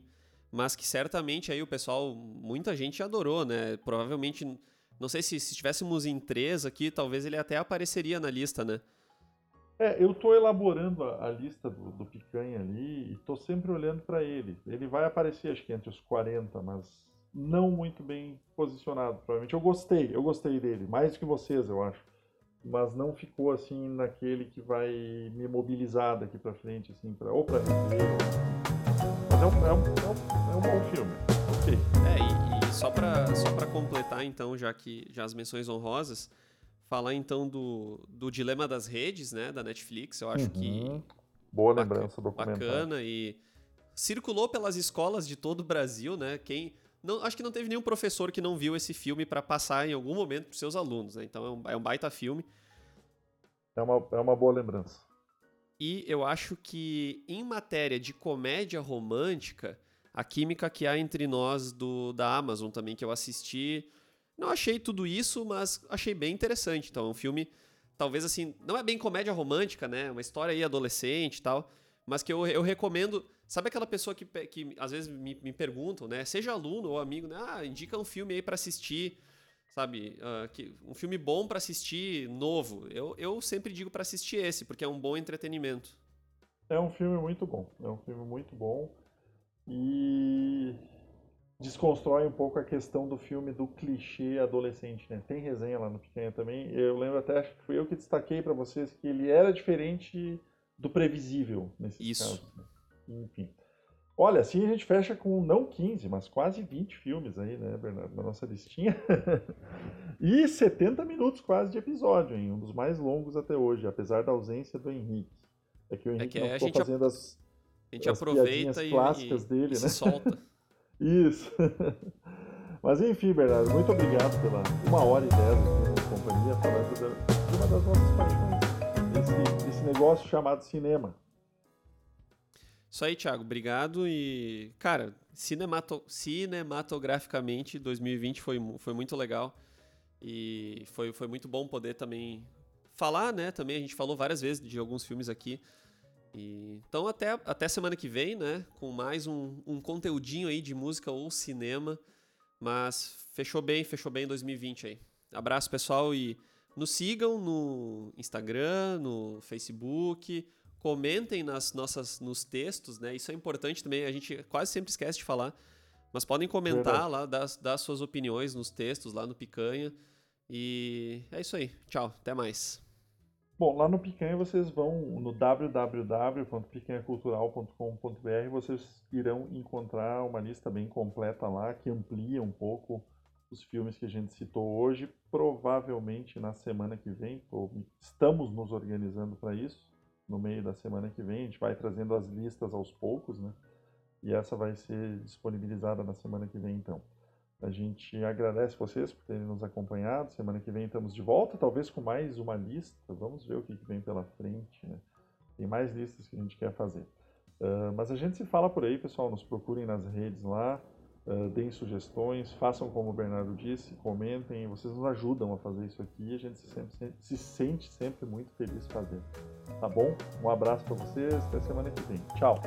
Mas que certamente aí o pessoal, muita gente adorou, né? Provavelmente, não sei se, se estivéssemos em três aqui, talvez ele até apareceria na lista, né? É, eu estou elaborando a, a lista do, do, Picanha ali e estou sempre olhando para ele. Ele vai aparecer, acho que entre os 40, mas não muito bem posicionado, provavelmente. Eu gostei, eu gostei dele, mais do que vocês, eu acho. Mas não ficou assim naquele que vai me mobilizar daqui para frente, assim, pra, ou para. Mas é um, é, um, é, um, é um bom filme. Ok. É, e, e só para só completar, então, já que já as menções honrosas falar então do, do Dilema das Redes, né, da Netflix. Eu acho uhum. que. Boa lembrança do Bacana e circulou pelas escolas de todo o Brasil, né? Quem. Não, acho que não teve nenhum professor que não viu esse filme para passar em algum momento para seus alunos, né? Então é um, é um baita filme. É uma, é uma boa lembrança. E eu acho que em matéria de comédia romântica, a química que há entre nós do da Amazon também, que eu assisti, não achei tudo isso, mas achei bem interessante. Então, é um filme, talvez assim, não é bem comédia romântica, né? Uma história aí adolescente e tal, mas que eu, eu recomendo. Sabe aquela pessoa que, que às vezes me, me perguntam, né? Seja aluno ou amigo, né? Ah, indica um filme aí para assistir, sabe? Uh, que, um filme bom para assistir, novo. Eu, eu sempre digo para assistir esse, porque é um bom entretenimento. É um filme muito bom. É um filme muito bom. E desconstrói um pouco a questão do filme do clichê adolescente, né? Tem resenha lá no Picanha também. Eu lembro até, acho que fui eu que destaquei para vocês que ele era diferente do previsível nesses Isso. casos. Né? Enfim. Olha, assim a gente fecha com não 15, mas quase 20 filmes aí, né, Bernardo, na nossa listinha. e 70 minutos quase de episódio, hein? Um dos mais longos até hoje, apesar da ausência do Henrique. É que o é Henrique é não ficou fazendo as, a gente as aproveita e, clássicas e, dele, e né? solta. Isso. Mas enfim, Bernardo, muito obrigado pela uma hora e dez na companhia, falando de uma das nossas paixões, esse, esse negócio chamado cinema. Isso aí, Thiago, obrigado. E, cara, cinemato cinematograficamente, 2020 foi, foi muito legal. E foi, foi muito bom poder também falar, né? Também a gente falou várias vezes de alguns filmes aqui. E, então até, até semana que vem, né? Com mais um, um conteúdinho aí de música ou cinema. Mas fechou bem, fechou bem 2020 aí. Abraço, pessoal, e nos sigam no Instagram, no Facebook, comentem nas nossas nos textos, né? Isso é importante também, a gente quase sempre esquece de falar. Mas podem comentar Verdade. lá, dar, dar suas opiniões nos textos lá no Picanha. E é isso aí. Tchau, até mais. Bom, lá no Picanha vocês vão no www.picanhacultural.com.br, vocês irão encontrar uma lista bem completa lá que amplia um pouco os filmes que a gente citou hoje. Provavelmente na semana que vem, estamos nos organizando para isso. No meio da semana que vem, a gente vai trazendo as listas aos poucos, né? E essa vai ser disponibilizada na semana que vem, então. A gente agradece vocês por terem nos acompanhado. Semana que vem estamos de volta, talvez com mais uma lista. Vamos ver o que vem pela frente. Né? Tem mais listas que a gente quer fazer. Uh, mas a gente se fala por aí, pessoal. Nos procurem nas redes lá, uh, deem sugestões, façam como o Bernardo disse, comentem. Vocês nos ajudam a fazer isso aqui e a gente se, sempre, se sente sempre muito feliz fazendo. Tá bom? Um abraço para vocês, até semana que vem. Tchau!